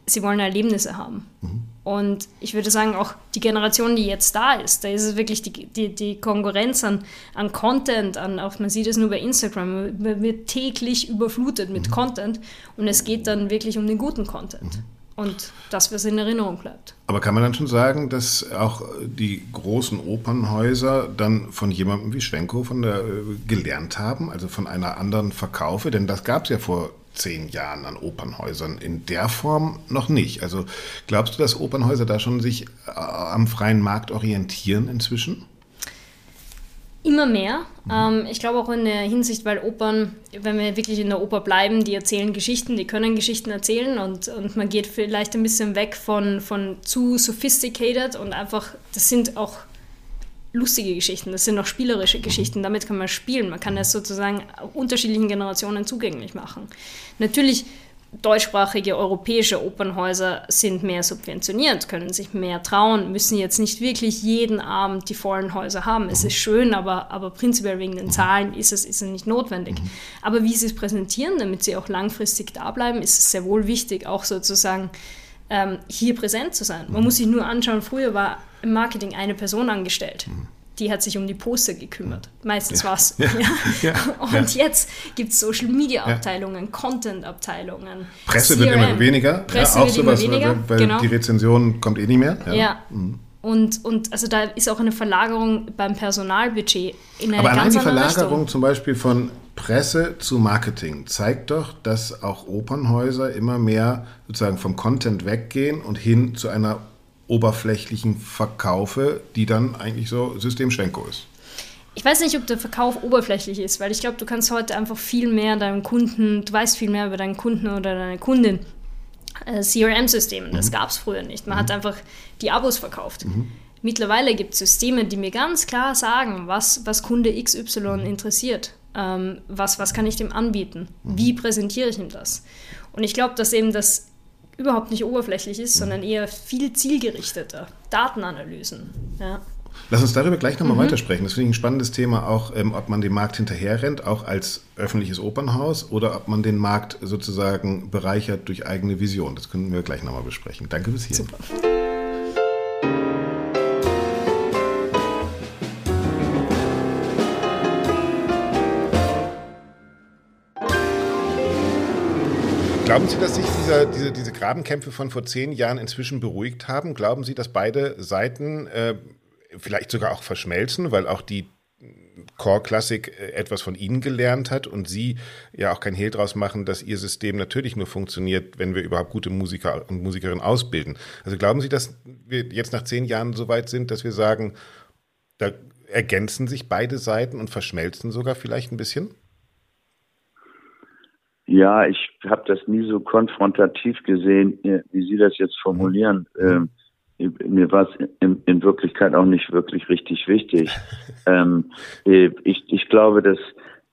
sie wollen Erlebnisse haben. Mhm. Und ich würde sagen, auch die Generation, die jetzt da ist, da ist es wirklich die, die, die Konkurrenz an, an Content, an, auch man sieht es nur bei Instagram, man wird täglich überflutet mit mhm. Content und es geht dann wirklich um den guten Content. Und das, was in Erinnerung bleibt. Aber kann man dann schon sagen, dass auch die großen Opernhäuser dann von jemandem wie Schwenko von der, äh, gelernt haben, also von einer anderen Verkaufe? Denn das gab es ja vor zehn Jahren an Opernhäusern in der Form noch nicht. Also glaubst du, dass Opernhäuser da schon sich äh, am freien Markt orientieren inzwischen? Immer mehr. Ähm, ich glaube auch in der Hinsicht, weil Opern, wenn wir wirklich in der Oper bleiben, die erzählen Geschichten, die können Geschichten erzählen und, und man geht vielleicht ein bisschen weg von, von zu sophisticated und einfach, das sind auch lustige Geschichten, das sind auch spielerische Geschichten, damit kann man spielen, man kann das sozusagen unterschiedlichen Generationen zugänglich machen. Natürlich deutschsprachige europäische Opernhäuser sind mehr subventioniert, können sich mehr trauen, müssen jetzt nicht wirklich jeden Abend die vollen Häuser haben. Es ist schön, aber, aber prinzipiell wegen den Zahlen ist es, ist es nicht notwendig. Aber wie sie es präsentieren, damit sie auch langfristig da bleiben, ist es sehr wohl wichtig, auch sozusagen ähm, hier präsent zu sein. Man muss sich nur anschauen, früher war im Marketing eine Person angestellt. Die hat sich um die Poster gekümmert. Meistens ja. war es. *laughs* Ja. Ja. Und jetzt gibt es Social Media Abteilungen, Content Abteilungen. Presse CRM. wird immer weniger. Presse wird sowas, immer weniger. Weil, genau. die Rezension kommt eh nicht mehr. Ja. Mhm. Und, und also da ist auch eine Verlagerung beim Personalbudget in eine Aber ganz allein die Verlagerung Richtung. zum Beispiel von Presse zu Marketing zeigt doch, dass auch Opernhäuser immer mehr sozusagen vom Content weggehen und hin zu einer oberflächlichen Verkaufe, die dann eigentlich so Systemschwenko ist. Ich weiß nicht, ob der Verkauf oberflächlich ist, weil ich glaube, du kannst heute einfach viel mehr deinen Kunden, du weißt viel mehr über deinen Kunden oder deine Kundin. Äh, CRM-Systeme, das mhm. gab es früher nicht. Man mhm. hat einfach die Abos verkauft. Mhm. Mittlerweile gibt es Systeme, die mir ganz klar sagen, was, was Kunde XY mhm. interessiert. Ähm, was, was kann ich dem anbieten? Mhm. Wie präsentiere ich ihm das? Und ich glaube, dass eben das überhaupt nicht oberflächlich ist, mhm. sondern eher viel zielgerichteter. Datenanalysen. Ja. Lass uns darüber gleich nochmal mhm. weitersprechen. Das finde ich ein spannendes Thema, auch ähm, ob man dem Markt hinterherrennt, auch als öffentliches Opernhaus, oder ob man den Markt sozusagen bereichert durch eigene Vision. Das können wir gleich nochmal besprechen. Danke bis hier. Super. Glauben Sie, dass sich dieser, diese, diese Grabenkämpfe von vor zehn Jahren inzwischen beruhigt haben? Glauben Sie, dass beide Seiten äh, vielleicht sogar auch verschmelzen, weil auch die Core-Klassik äh, etwas von Ihnen gelernt hat und Sie ja auch kein Hehl draus machen, dass Ihr System natürlich nur funktioniert, wenn wir überhaupt gute Musiker und Musikerinnen ausbilden. Also glauben Sie, dass wir jetzt nach zehn Jahren so weit sind, dass wir sagen, da ergänzen sich beide Seiten und verschmelzen sogar vielleicht ein bisschen? Ja, ich habe das nie so konfrontativ gesehen, wie Sie das jetzt formulieren. Mhm. Ähm, mir war es in, in, Wirklichkeit auch nicht wirklich richtig wichtig. *laughs* ähm, äh, ich, ich glaube, dass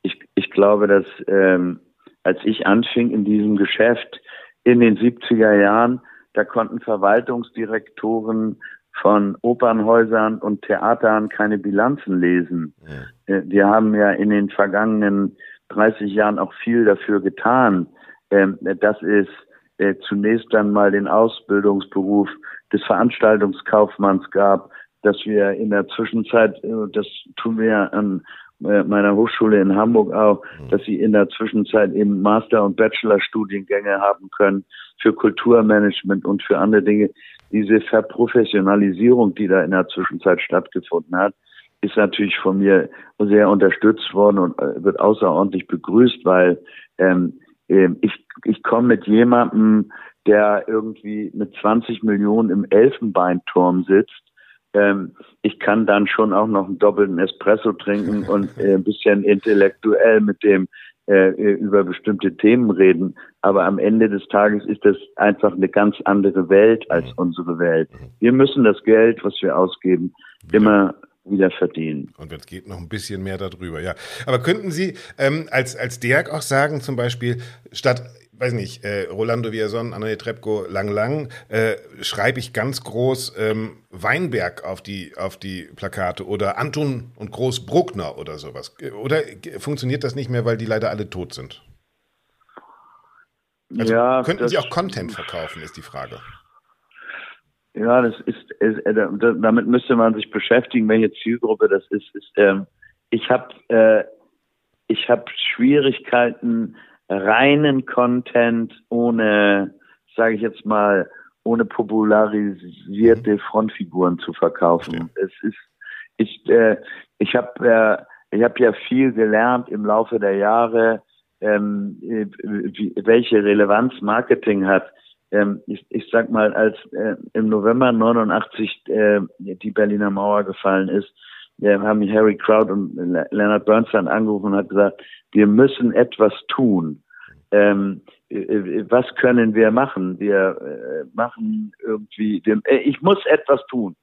ich, ich glaube, dass ähm, als ich anfing in diesem Geschäft in den 70er Jahren, da konnten Verwaltungsdirektoren von Opernhäusern und Theatern keine Bilanzen lesen. Ja. Äh, wir haben ja in den vergangenen 30 Jahren auch viel dafür getan, ähm, dass es äh, zunächst dann mal den Ausbildungsberuf des Veranstaltungskaufmanns gab, dass wir in der Zwischenzeit, äh, das tun wir an äh, meiner Hochschule in Hamburg auch, mhm. dass sie in der Zwischenzeit eben Master- und Bachelor-Studiengänge haben können für Kulturmanagement und für andere Dinge. Diese Verprofessionalisierung, die da in der Zwischenzeit stattgefunden hat, ist natürlich von mir sehr unterstützt worden und äh, wird außerordentlich begrüßt, weil ähm, ähm, ich, ich komme mit jemandem, der irgendwie mit 20 Millionen im Elfenbeinturm sitzt. Ähm, ich kann dann schon auch noch einen doppelten Espresso trinken *laughs* und äh, ein bisschen intellektuell mit dem äh, über bestimmte Themen reden. Aber am Ende des Tages ist das einfach eine ganz andere Welt als mhm. unsere Welt. Mhm. Wir müssen das Geld, was wir ausgeben, immer wieder verdienen. Und wenn es geht, noch ein bisschen mehr darüber, ja. Aber könnten Sie ähm, als, als DERG auch sagen, zum Beispiel, statt, weiß nicht, äh, Rolando Villason, Anne Trepko, Lang Lang, äh, schreibe ich ganz groß ähm, Weinberg auf die, auf die Plakate oder Anton und Groß Bruckner oder sowas? Oder funktioniert das nicht mehr, weil die leider alle tot sind? Also ja, könnten Sie auch Content verkaufen, ist die Frage. Ja, das ist, ist äh, damit müsste man sich beschäftigen, welche Zielgruppe das ist. ist ähm, ich habe äh, ich habe Schwierigkeiten, reinen Content ohne, sage ich jetzt mal, ohne popularisierte mhm. Frontfiguren zu verkaufen. Ja. Es ist, ich, äh, ich habe äh, ich habe ja viel gelernt im Laufe der Jahre, ähm, wie, welche Relevanz Marketing hat ähm, ich, ich sag mal, als äh, im November 89 äh, die Berliner Mauer gefallen ist, äh, haben mich Harry Kraut und Leonard Bernstein angerufen und hat gesagt, wir müssen etwas tun. Ähm, äh, äh, was können wir machen? Wir äh, machen irgendwie, wir, ich muss etwas tun.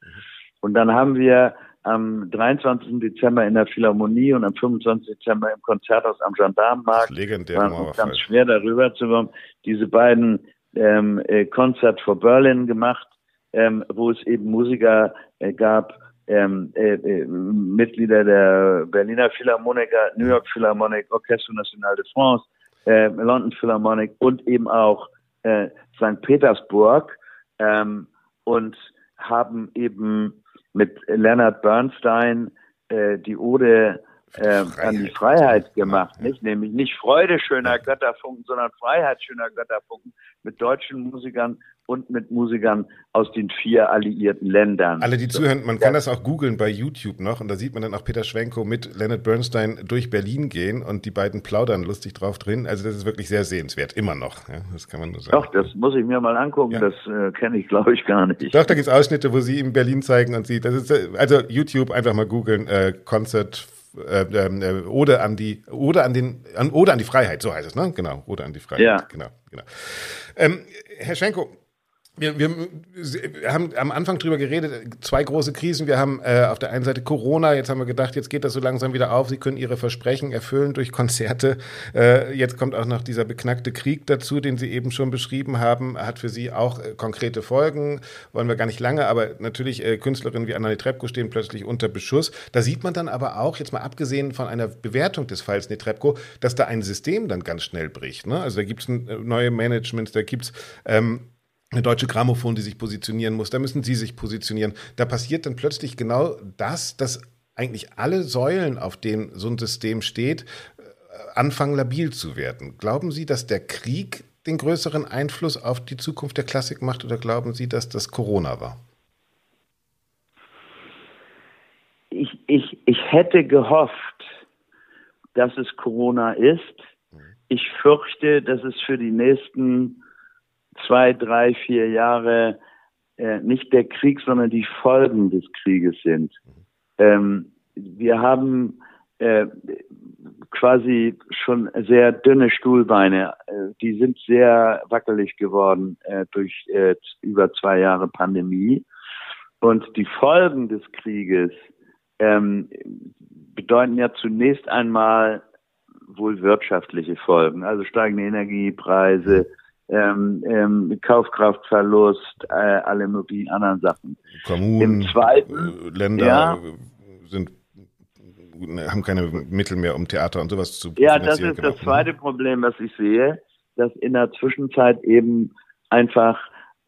Und dann haben wir am 23. Dezember in der Philharmonie und am 25. Dezember im Konzerthaus am Gendarmenmarkt. Legendär. War ganz schwer darüber zu kommen. Diese beiden ähm, äh, Concert for Berlin gemacht, ähm, wo es eben Musiker äh, gab, ähm, äh, äh, Mitglieder der Berliner Philharmoniker, New York Philharmonic, Orchestre National de France, äh, London Philharmonic und eben auch äh, St. Petersburg ähm, und haben eben mit Leonard Bernstein äh, die Ode äh, an die Freiheit gemacht, ja. nicht? Nämlich nicht Freude schöner Götterfunken, sondern Freiheit schöner Götterfunken mit deutschen Musikern und mit Musikern aus den vier alliierten Ländern. Alle, die zuhören, man kann das auch googeln bei YouTube noch und da sieht man dann auch Peter Schwenko mit Leonard Bernstein durch Berlin gehen und die beiden plaudern lustig drauf drin. Also das ist wirklich sehr sehenswert, immer noch. Ja, das kann man nur sagen. Doch, das muss ich mir mal angucken, ja. das äh, kenne ich glaube ich gar nicht. Doch, da gibt es Ausschnitte, wo sie in Berlin zeigen und sie, das ist, äh, also YouTube einfach mal googeln, äh, Concert äh, äh, Ode an die, Ode an den, an, Ode an die Freiheit, so heißt es, ne? Genau, Ode an die Freiheit. Ja. Genau, genau. Ähm, Herr Schenko, wir, wir, haben am Anfang drüber geredet, zwei große Krisen. Wir haben äh, auf der einen Seite Corona, jetzt haben wir gedacht, jetzt geht das so langsam wieder auf. Sie können Ihre Versprechen erfüllen durch Konzerte. Äh, jetzt kommt auch noch dieser beknackte Krieg dazu, den Sie eben schon beschrieben haben. Hat für Sie auch äh, konkrete Folgen. Wollen wir gar nicht lange, aber natürlich äh, Künstlerinnen wie Anna Netrebko stehen plötzlich unter Beschuss. Da sieht man dann aber auch, jetzt mal abgesehen von einer Bewertung des Falls Netrebko, dass da ein System dann ganz schnell bricht. Ne? Also da gibt es äh, neue Managements, da gibt es ähm, eine deutsche Grammophon, die sich positionieren muss, da müssen sie sich positionieren. Da passiert dann plötzlich genau das, dass eigentlich alle Säulen, auf denen so ein System steht, äh, anfangen labil zu werden. Glauben Sie, dass der Krieg den größeren Einfluss auf die Zukunft der Klassik macht oder glauben Sie, dass das Corona war? Ich, ich, ich hätte gehofft, dass es Corona ist. Mhm. Ich fürchte, dass es für die nächsten zwei, drei, vier Jahre äh, nicht der Krieg, sondern die Folgen des Krieges sind. Ähm, wir haben äh, quasi schon sehr dünne Stuhlbeine. Äh, die sind sehr wackelig geworden äh, durch äh, über zwei Jahre Pandemie. Und die Folgen des Krieges ähm, bedeuten ja zunächst einmal wohl wirtschaftliche Folgen, also steigende Energiepreise, ähm, ähm, Kaufkraftverlust, äh, alle möglichen anderen Sachen. Kommunen, Im zweiten, äh, Länder ja, sind haben keine Mittel mehr, um Theater und sowas zu Ja, das ist genau. das zweite Problem, was ich sehe, dass in der Zwischenzeit eben einfach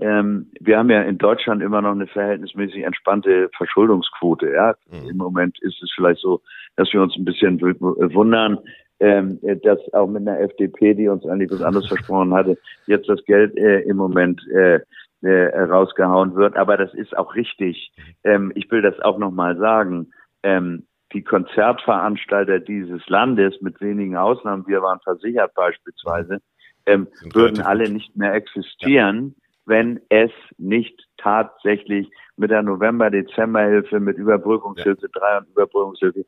ähm, wir haben ja in Deutschland immer noch eine verhältnismäßig entspannte Verschuldungsquote. Ja, mhm. im Moment ist es vielleicht so, dass wir uns ein bisschen wundern, ähm, dass auch mit einer FDP, die uns eigentlich was anderes versprochen hatte, jetzt das Geld äh, im Moment äh, äh, rausgehauen wird. Aber das ist auch richtig. Ähm, ich will das auch nochmal sagen. Ähm, die Konzertveranstalter dieses Landes, mit wenigen Ausnahmen, wir waren versichert beispielsweise, ähm, würden alle nicht mehr existieren, ja. wenn es nicht tatsächlich mit der November-Dezember-Hilfe, mit Überbrückungshilfe ja. 3 und Überbrückungshilfe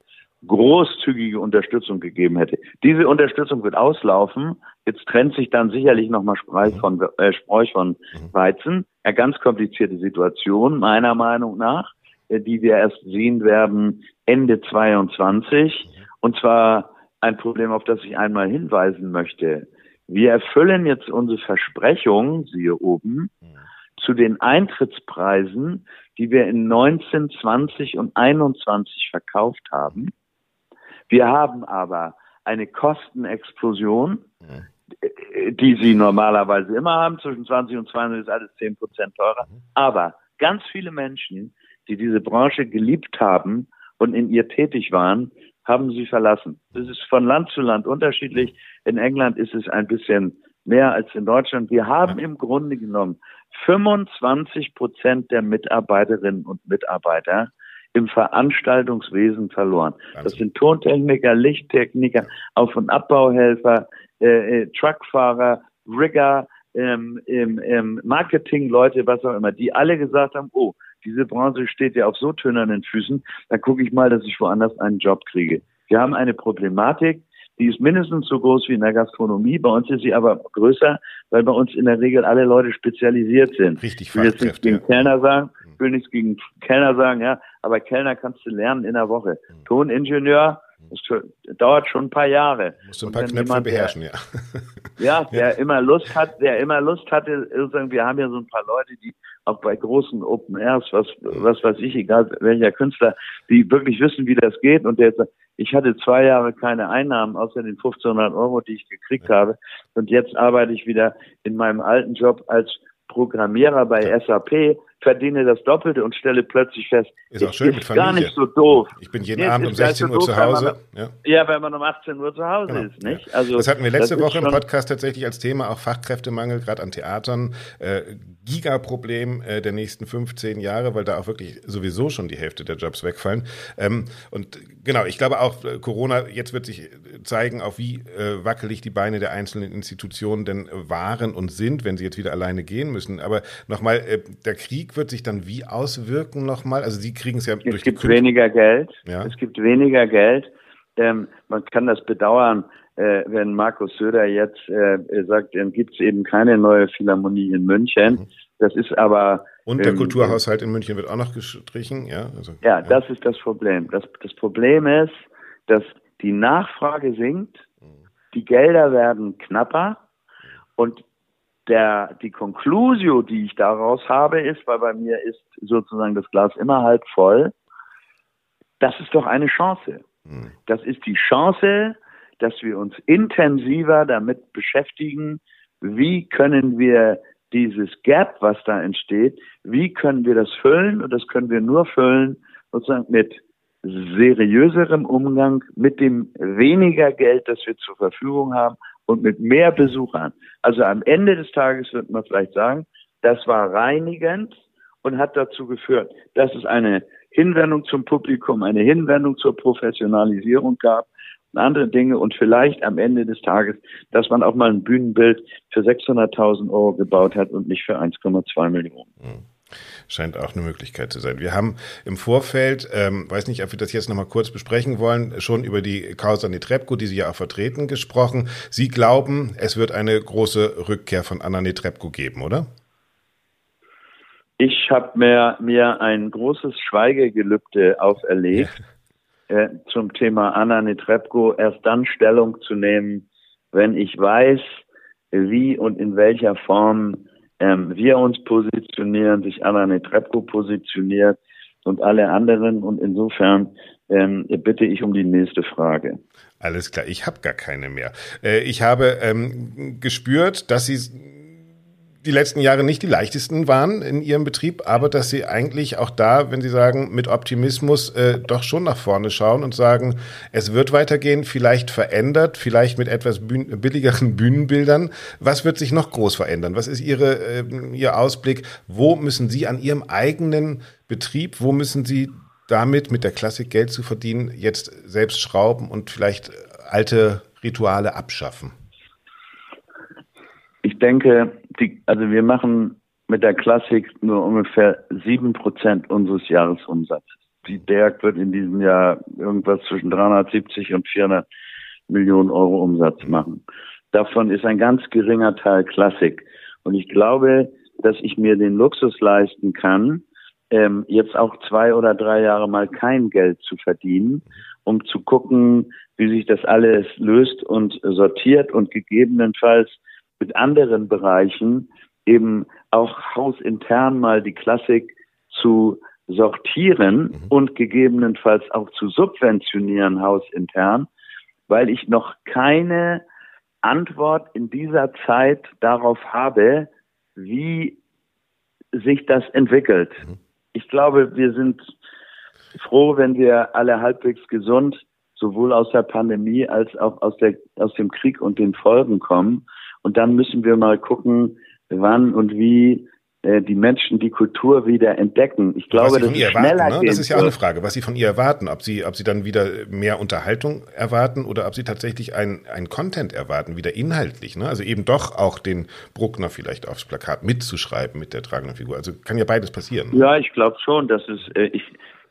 großzügige Unterstützung gegeben hätte. Diese Unterstützung wird auslaufen. Jetzt trennt sich dann sicherlich nochmal Spreu mhm. von, äh, Spreu von mhm. Weizen. Eine ganz komplizierte Situation, meiner Meinung nach, äh, die wir erst sehen werden Ende 22. Mhm. Und zwar ein Problem, auf das ich einmal hinweisen möchte. Wir erfüllen jetzt unsere Versprechung, siehe oben, zu den Eintrittspreisen, die wir in 19, 20 und 21 verkauft haben. Wir haben aber eine Kostenexplosion, mhm. die sie normalerweise immer haben. Zwischen 20 und 22 ist alles 10 Prozent teurer. Mhm. Aber ganz viele Menschen, die diese Branche geliebt haben und in ihr tätig waren, haben sie verlassen. Das ist von Land zu Land unterschiedlich. In England ist es ein bisschen mehr als in Deutschland. Wir haben im Grunde genommen 25 Prozent der Mitarbeiterinnen und Mitarbeiter im Veranstaltungswesen verloren. Wahnsinn. Das sind Tontechniker, Lichttechniker, Auf- und Abbauhelfer, äh, äh, Truckfahrer, Rigger, ähm, ähm, Marketingleute, was auch immer, die alle gesagt haben, oh, diese Branche steht ja auf so tönernen Füßen, da gucke ich mal, dass ich woanders einen Job kriege. Wir haben eine Problematik, die ist mindestens so groß wie in der Gastronomie. Bei uns ist sie aber größer, weil bei uns in der Regel alle Leute spezialisiert sind. Richtig ich will jetzt ja. Kellner sagen, will nichts gegen Kellner sagen, ja, aber Kellner kannst du lernen in der Woche. Mhm. Toningenieur, das dauert schon ein paar Jahre. Musst du ein paar Knöpfe jemand, beherrschen, *laughs* ja. Ja, der ja. immer Lust hat, der immer Lust hatte, wir haben ja so ein paar Leute, die auch bei großen Open Airs, was, was weiß ich, egal welcher Künstler, die wirklich wissen, wie das geht und der sagt, ich hatte zwei Jahre keine Einnahmen außer den 1500 Euro, die ich gekriegt ja. habe. Und jetzt arbeite ich wieder in meinem alten Job als Programmierer bei. SAP verdiene das Doppelte und stelle plötzlich fest, ist, auch schön mit Familie. gar nicht so doof. Ich bin jeden Abend um 16 Uhr zu Hause. Man, ja. ja, weil man um 18 Uhr zu Hause genau. ist, nicht? Also, das hatten wir letzte Woche im Podcast tatsächlich als Thema, auch Fachkräftemangel, gerade an Theatern. Äh, Gigaproblem äh, der nächsten 15 Jahre, weil da auch wirklich sowieso schon die Hälfte der Jobs wegfallen. Ähm, und genau, ich glaube auch, äh, Corona, jetzt wird sich zeigen, auf wie äh, wackelig die Beine der einzelnen Institutionen denn waren und sind, wenn sie jetzt wieder alleine gehen müssen. Aber nochmal, äh, der Krieg wird sich dann wie auswirken nochmal? Also Sie kriegen es ja es durch Es gibt weniger Geld. Ja. Es gibt weniger Geld. Ähm, man kann das bedauern, äh, wenn Markus Söder jetzt äh, sagt, dann gibt es eben keine neue Philharmonie in München. Mhm. Das ist aber. Und der ähm, Kulturhaushalt in München wird auch noch gestrichen, ja? Also, ja, ja, das ist das Problem. Das, das Problem ist, dass die Nachfrage sinkt, die Gelder werden knapper und der, die Conclusio, die ich daraus habe, ist, weil bei mir ist sozusagen das Glas immer halb voll, das ist doch eine Chance. Hm. Das ist die Chance, dass wir uns intensiver damit beschäftigen, wie können wir dieses Gap, was da entsteht, wie können wir das füllen? Und das können wir nur füllen sozusagen mit seriöserem Umgang, mit dem weniger Geld, das wir zur Verfügung haben und mit mehr Besuchern. Also am Ende des Tages wird man vielleicht sagen, das war reinigend und hat dazu geführt, dass es eine Hinwendung zum Publikum, eine Hinwendung zur Professionalisierung gab und andere Dinge und vielleicht am Ende des Tages, dass man auch mal ein Bühnenbild für 600.000 Euro gebaut hat und nicht für 1,2 Millionen. Mhm scheint auch eine Möglichkeit zu sein. Wir haben im Vorfeld, ähm, weiß nicht, ob wir das jetzt nochmal kurz besprechen wollen, schon über die Causa Netrebko, die Sie ja auch vertreten, gesprochen. Sie glauben, es wird eine große Rückkehr von Anna Netrebko geben, oder? Ich habe mir, mir ein großes Schweigegelübde auferlegt ja. *laughs* äh, zum Thema Anna Netrebko, erst dann Stellung zu nehmen, wenn ich weiß, wie und in welcher Form ähm, wir uns positionieren, sich Anna Netrebko positioniert und alle anderen. Und insofern ähm, bitte ich um die nächste Frage. Alles klar, ich habe gar keine mehr. Äh, ich habe ähm, gespürt, dass Sie die letzten Jahre nicht die leichtesten waren in Ihrem Betrieb, aber dass Sie eigentlich auch da, wenn Sie sagen, mit Optimismus äh, doch schon nach vorne schauen und sagen, es wird weitergehen, vielleicht verändert, vielleicht mit etwas bühn billigeren *laughs* Bühnenbildern. Was wird sich noch groß verändern? Was ist Ihre, äh, Ihr Ausblick? Wo müssen Sie an Ihrem eigenen Betrieb, wo müssen Sie damit mit der Klassik Geld zu verdienen, jetzt selbst schrauben und vielleicht alte Rituale abschaffen? Ich denke, die, also wir machen mit der Klassik nur ungefähr sieben Prozent unseres Jahresumsatzes. Die DERG wird in diesem Jahr irgendwas zwischen 370 und 400 Millionen Euro Umsatz machen. Davon ist ein ganz geringer Teil Klassik. Und ich glaube, dass ich mir den Luxus leisten kann, ähm, jetzt auch zwei oder drei Jahre mal kein Geld zu verdienen, um zu gucken, wie sich das alles löst und sortiert und gegebenenfalls mit anderen Bereichen eben auch hausintern mal die Klassik zu sortieren mhm. und gegebenenfalls auch zu subventionieren hausintern, weil ich noch keine Antwort in dieser Zeit darauf habe, wie sich das entwickelt. Mhm. Ich glaube, wir sind froh, wenn wir alle halbwegs gesund sowohl aus der Pandemie als auch aus, der, aus dem Krieg und den Folgen kommen. Und dann müssen wir mal gucken, wann und wie äh, die Menschen die Kultur wieder entdecken. Ich glaube, das ist schneller ne? Das ist ja auch eine Frage, was sie von ihr erwarten. Ob sie, ob sie dann wieder mehr Unterhaltung erwarten oder ob sie tatsächlich ein, ein Content erwarten, wieder inhaltlich. Ne? Also eben doch auch den Bruckner vielleicht aufs Plakat mitzuschreiben mit der tragenden Figur. Also kann ja beides passieren. Ja, ich glaube schon, dass es, äh, ich,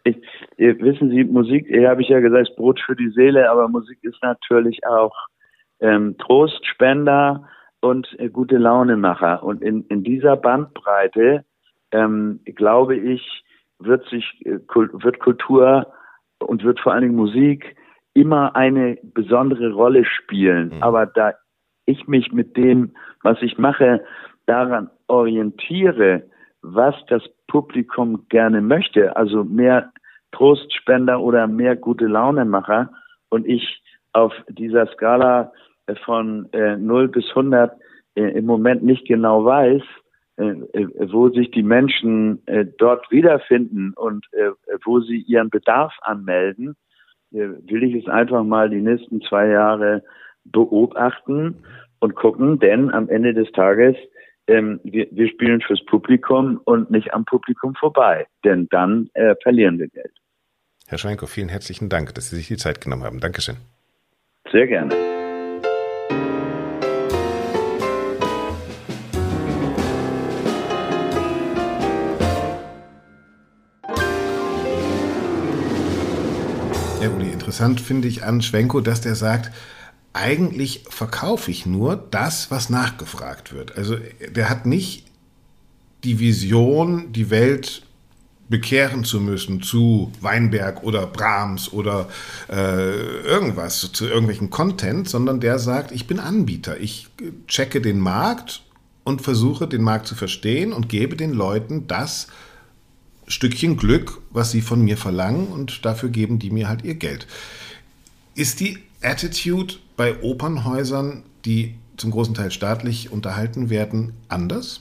ich, wissen Sie, Musik, hier habe ich ja gesagt, ist Brot für die Seele, aber Musik ist natürlich auch ähm, Trostspender, und äh, gute Launemacher. Und in, in dieser Bandbreite, ähm, glaube ich, wird sich, äh, wird Kultur und wird vor allen Dingen Musik immer eine besondere Rolle spielen. Mhm. Aber da ich mich mit dem, was ich mache, daran orientiere, was das Publikum gerne möchte, also mehr Trostspender oder mehr gute Launemacher und ich auf dieser Skala von äh, 0 bis 100 äh, im Moment nicht genau weiß, äh, äh, wo sich die Menschen äh, dort wiederfinden und äh, wo sie ihren Bedarf anmelden, äh, will ich es einfach mal die nächsten zwei Jahre beobachten und gucken, denn am Ende des Tages ähm, wir, wir spielen fürs Publikum und nicht am Publikum vorbei, denn dann verlieren wir Geld. Herr Schwenko, vielen herzlichen Dank, dass Sie sich die Zeit genommen haben. Dankeschön. Sehr gerne. Interessant finde ich an Schwenko, dass der sagt, eigentlich verkaufe ich nur das, was nachgefragt wird. Also der hat nicht die Vision, die Welt bekehren zu müssen zu Weinberg oder Brahms oder äh, irgendwas, zu irgendwelchen Content, sondern der sagt, ich bin Anbieter, ich checke den Markt und versuche den Markt zu verstehen und gebe den Leuten das Stückchen Glück, was sie von mir verlangen und dafür geben die mir halt ihr Geld. Ist die Attitude bei Opernhäusern, die zum großen Teil staatlich unterhalten werden, anders?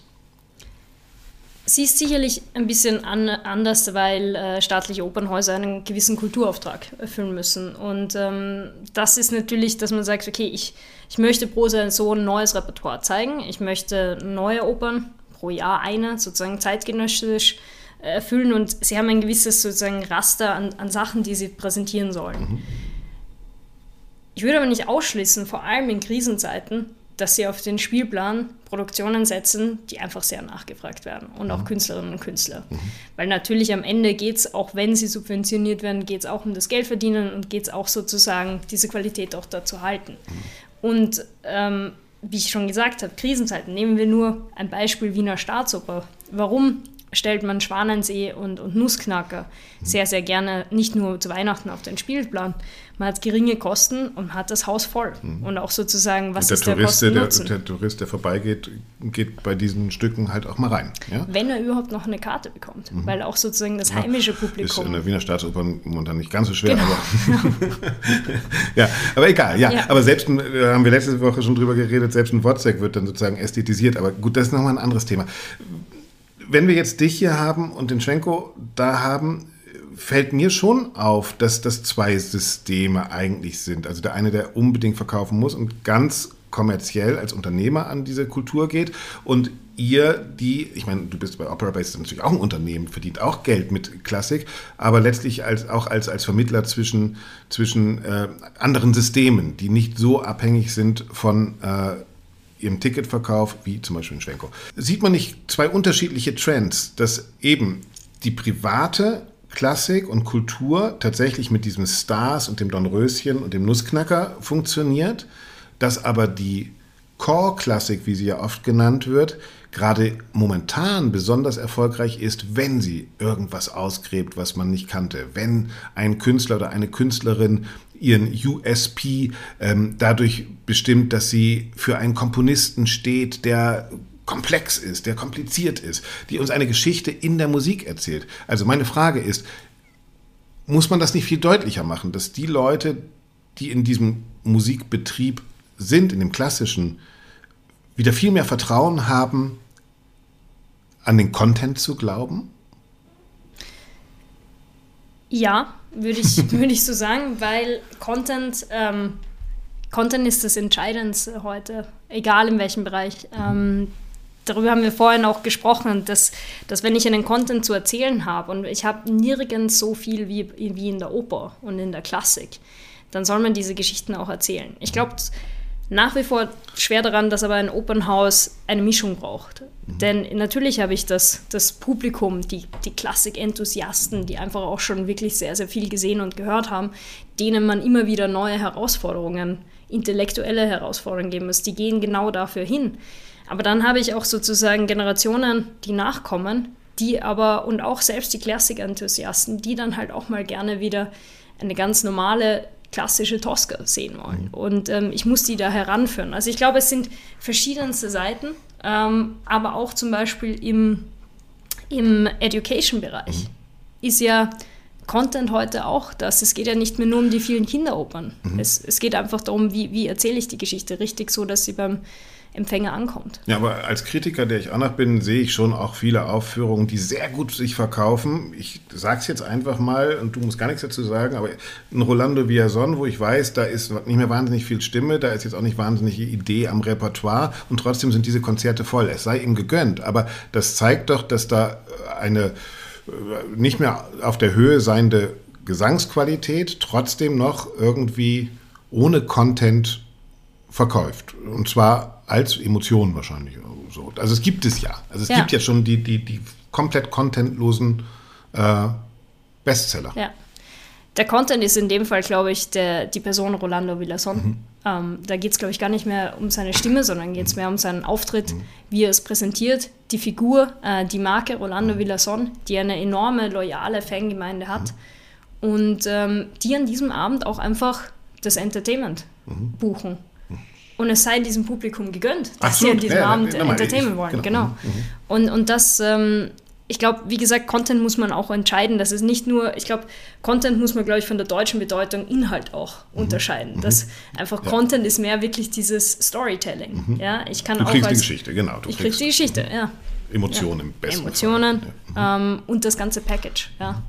Sie ist sicherlich ein bisschen an, anders, weil äh, staatliche Opernhäuser einen gewissen Kulturauftrag erfüllen müssen. Und ähm, das ist natürlich, dass man sagt, okay, ich, ich möchte pro so ein neues Repertoire zeigen. Ich möchte neue Opern, pro Jahr eine, sozusagen zeitgenössisch erfüllen. Und sie haben ein gewisses sozusagen Raster an, an Sachen, die sie präsentieren sollen. Mhm. Ich würde aber nicht ausschließen, vor allem in Krisenzeiten, dass sie auf den Spielplan Produktionen setzen, die einfach sehr nachgefragt werden und auch mhm. Künstlerinnen und Künstler. Mhm. Weil natürlich am Ende geht es, auch wenn sie subventioniert werden, geht es auch um das Geldverdienen und geht es auch sozusagen, diese Qualität auch da zu halten. Mhm. Und ähm, wie ich schon gesagt habe, Krisenzeiten, nehmen wir nur ein Beispiel Wiener Staatsoper. Warum stellt man Schwanensee und, und Nussknacker sehr, sehr gerne nicht nur zu Weihnachten auf den Spielplan. Man hat geringe Kosten und hat das Haus voll. Mhm. Und auch sozusagen, was der ist Tourist, der Kosten der, der, Tourist, der vorbeigeht, geht bei diesen Stücken halt auch mal rein. Ja? Wenn er überhaupt noch eine Karte bekommt. Mhm. Weil auch sozusagen das heimische Publikum... Ist in der Wiener Staatsoper momentan nicht ganz so schwer, genau. aber... *laughs* *laughs* ja, aber egal. Ja, ja. aber selbst, da äh, haben wir letzte Woche schon drüber geredet, selbst ein Wozzeck wird dann sozusagen ästhetisiert. Aber gut, das ist nochmal ein anderes Thema wenn wir jetzt dich hier haben und den Schwenko da haben, fällt mir schon auf, dass das zwei Systeme eigentlich sind. Also der eine, der unbedingt verkaufen muss und ganz kommerziell als Unternehmer an diese Kultur geht und ihr, die, ich meine, du bist bei Opera Base natürlich auch ein Unternehmen, verdient auch Geld mit Klassik, aber letztlich als, auch als, als Vermittler zwischen, zwischen äh, anderen Systemen, die nicht so abhängig sind von äh, ihrem Ticketverkauf, wie zum Beispiel in Schwenko. Sieht man nicht zwei unterschiedliche Trends, dass eben die private Klassik und Kultur tatsächlich mit diesem Stars und dem Dornröschen und dem Nussknacker funktioniert, dass aber die Core-Klassik, wie sie ja oft genannt wird, gerade momentan besonders erfolgreich ist, wenn sie irgendwas ausgräbt, was man nicht kannte. Wenn ein Künstler oder eine Künstlerin ihren USP ähm, dadurch bestimmt, dass sie für einen Komponisten steht, der komplex ist, der kompliziert ist, die uns eine Geschichte in der Musik erzählt. Also meine Frage ist, muss man das nicht viel deutlicher machen, dass die Leute, die in diesem Musikbetrieb sind, in dem klassischen, wieder viel mehr Vertrauen haben, an den Content zu glauben? Ja, würde ich, *laughs* würd ich so sagen, weil Content, ähm, Content ist das Entscheidendste heute, egal in welchem Bereich. Ähm, darüber haben wir vorhin auch gesprochen, dass, dass wenn ich einen Content zu erzählen habe und ich habe nirgends so viel wie, wie in der Oper und in der Klassik, dann soll man diese Geschichten auch erzählen. Ich glaube, nach wie vor schwer daran, dass aber ein Opernhaus eine Mischung braucht. Mhm. Denn natürlich habe ich das, das Publikum, die, die Klassik-Enthusiasten, die einfach auch schon wirklich sehr, sehr viel gesehen und gehört haben, denen man immer wieder neue Herausforderungen, intellektuelle Herausforderungen geben muss. Die gehen genau dafür hin. Aber dann habe ich auch sozusagen Generationen, die nachkommen, die aber und auch selbst die Klassik-Enthusiasten, die dann halt auch mal gerne wieder eine ganz normale klassische Tosca sehen wollen. Mhm. Und ähm, ich muss die da heranführen. Also ich glaube, es sind verschiedenste Seiten, ähm, aber auch zum Beispiel im, im Education-Bereich mhm. ist ja Content heute auch das. Es geht ja nicht mehr nur um die vielen Kinderopern. Mhm. Es, es geht einfach darum, wie, wie erzähle ich die Geschichte richtig so, dass sie beim Empfänger ankommt. Ja, aber als Kritiker, der ich auch noch bin, sehe ich schon auch viele Aufführungen, die sehr gut sich verkaufen. Ich sage es jetzt einfach mal und du musst gar nichts dazu sagen, aber ein Rolando Villazon, wo ich weiß, da ist nicht mehr wahnsinnig viel Stimme, da ist jetzt auch nicht wahnsinnig Idee am Repertoire und trotzdem sind diese Konzerte voll. Es sei ihm gegönnt, aber das zeigt doch, dass da eine äh, nicht mehr auf der Höhe seiende Gesangsqualität trotzdem noch irgendwie ohne Content verkauft. Und zwar als Emotion wahrscheinlich. So. Also es gibt es ja. Also es ja. gibt ja schon die, die, die komplett contentlosen äh, Bestseller. Ja. der Content ist in dem Fall, glaube ich, der, die Person Rolando Villason. Mhm. Ähm, da geht es, glaube ich, gar nicht mehr um seine Stimme, sondern geht es mehr um seinen Auftritt, mhm. wie er es präsentiert, die Figur, äh, die Marke Rolando Villason, die eine enorme, loyale Fangemeinde hat mhm. und ähm, die an diesem Abend auch einfach das Entertainment mhm. buchen. Mhm. Und es sei diesem Publikum gegönnt, dass Absolut. sie an diesem ja, Abend ja, Entertainment wollen. Genau. genau. Mhm. Und, und das ähm, ich glaube, wie gesagt, Content muss man auch entscheiden. Das ist nicht nur, ich glaube, Content muss man, glaube ich, von der deutschen Bedeutung Inhalt auch mhm. unterscheiden. Mhm. Das einfach ja. Content ist mehr wirklich dieses Storytelling. Mhm. Ja, ich kann du auch kriegst als, die Geschichte, genau. ich krieg die Geschichte, ja. Emotionen ja. Emotionen. Mhm. ähm, und das ganze Package, ja.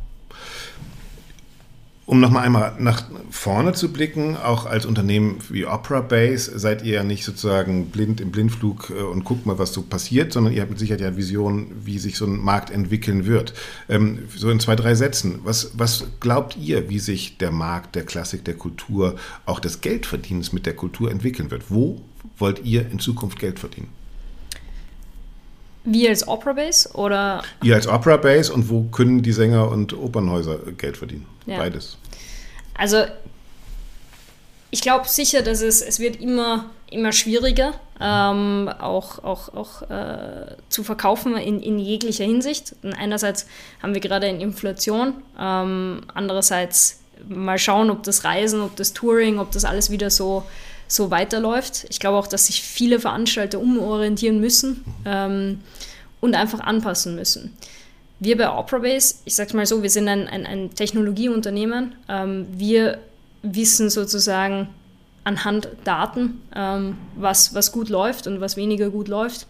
Um nochmal einmal nach vorne zu blicken, auch als Unternehmen wie Opera Base seid ihr ja nicht sozusagen blind im Blindflug äh, und guckt mal, was so passiert, sondern ihr habt mit Sicherheit ja Vision, wie sich so ein Markt entwickeln wird. Ähm, so in zwei, drei Sätzen, was, was glaubt ihr, wie sich der Markt der Klassik, der Kultur, auch des Geldverdienens mit der Kultur entwickeln wird? Wo wollt ihr in Zukunft Geld verdienen? Wir als Opera Base oder? Ihr als Opera Base und wo können die Sänger und Opernhäuser Geld verdienen? Ja. Beides. Also ich glaube sicher, dass es, es wird immer, immer schwieriger, ähm, auch, auch, auch äh, zu verkaufen in, in jeglicher Hinsicht. Und einerseits haben wir gerade eine Inflation, ähm, andererseits mal schauen, ob das Reisen, ob das Touring, ob das alles wieder so so weiterläuft. Ich glaube auch, dass sich viele Veranstalter umorientieren müssen ähm, und einfach anpassen müssen. Wir bei OperaBase, ich sage mal so, wir sind ein, ein, ein Technologieunternehmen. Ähm, wir wissen sozusagen anhand Daten, ähm, was, was gut läuft und was weniger gut läuft.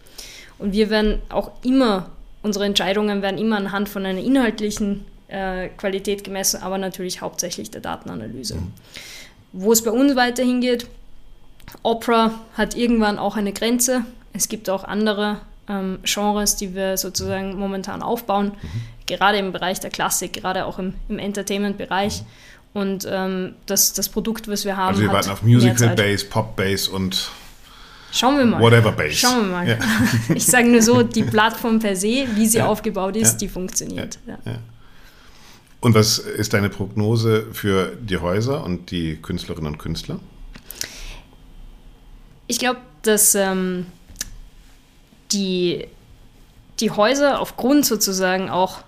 Und wir werden auch immer, unsere Entscheidungen werden immer anhand von einer inhaltlichen äh, Qualität gemessen, aber natürlich hauptsächlich der Datenanalyse. Mhm. Wo es bei uns weiterhin geht, Opera hat irgendwann auch eine Grenze. Es gibt auch andere ähm, Genres, die wir sozusagen momentan aufbauen, mhm. gerade im Bereich der Klassik, gerade auch im, im Entertainment-Bereich. Und ähm, das, das Produkt, was wir haben. Also wir warten auf Musical Bass, Pop Bass und Schauen wir mal. Whatever Bass. Schauen wir mal. Ja. *laughs* Ich sage nur so, die Plattform per se, wie sie ja. aufgebaut ist, ja. die funktioniert. Und was ist deine Prognose für die Häuser und die Künstlerinnen und Künstler? Ich glaube, dass ähm, die, die Häuser aufgrund sozusagen auch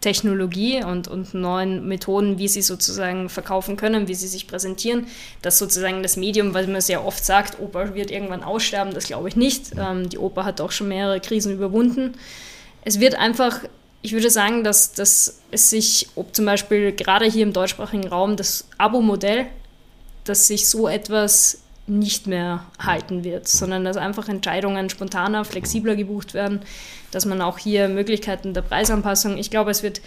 Technologie und, und neuen Methoden, wie sie sozusagen verkaufen können, wie sie sich präsentieren, dass sozusagen das Medium, weil man sehr oft sagt, Oper wird irgendwann aussterben, das glaube ich nicht. Ähm, die Oper hat auch schon mehrere Krisen überwunden. Es wird einfach, ich würde sagen, dass, dass es sich, ob zum Beispiel gerade hier im deutschsprachigen Raum das Abo-Modell, dass sich so etwas nicht mehr halten wird, sondern dass einfach Entscheidungen spontaner, flexibler gebucht werden, dass man auch hier Möglichkeiten der Preisanpassung, ich glaube, es wird,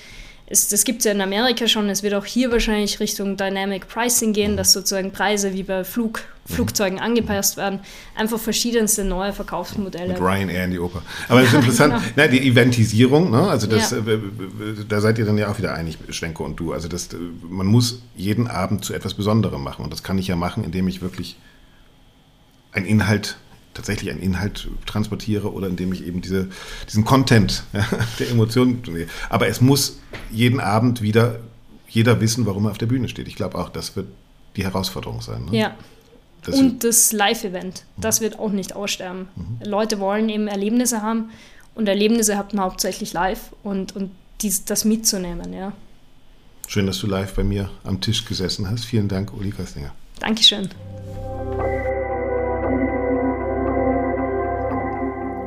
es, das gibt es ja in Amerika schon, es wird auch hier wahrscheinlich Richtung Dynamic Pricing gehen, dass sozusagen Preise wie bei Flug, Flugzeugen angepasst werden, einfach verschiedenste neue Verkaufsmodelle. Mit Ryanair in die Oper. Aber das ist *laughs* interessant, genau. Na, die Eventisierung, ne? also das, ja. äh, da seid ihr dann ja auch wieder einig, Schwenko und du, also das, man muss jeden Abend zu etwas Besonderem machen und das kann ich ja machen, indem ich wirklich ein Inhalt, tatsächlich einen Inhalt transportiere oder indem ich eben diese, diesen Content ja, *laughs* der Emotionen. Aber es muss jeden Abend wieder jeder wissen, warum er auf der Bühne steht. Ich glaube auch, das wird die Herausforderung sein. Ne? Ja. Das und das Live-Event, das wird auch nicht aussterben. Mhm. Leute wollen eben Erlebnisse haben und Erlebnisse hat man hauptsächlich live und, und dies, das mitzunehmen, ja. Schön, dass du live bei mir am Tisch gesessen hast. Vielen Dank, Uli Kastinger. Dankeschön.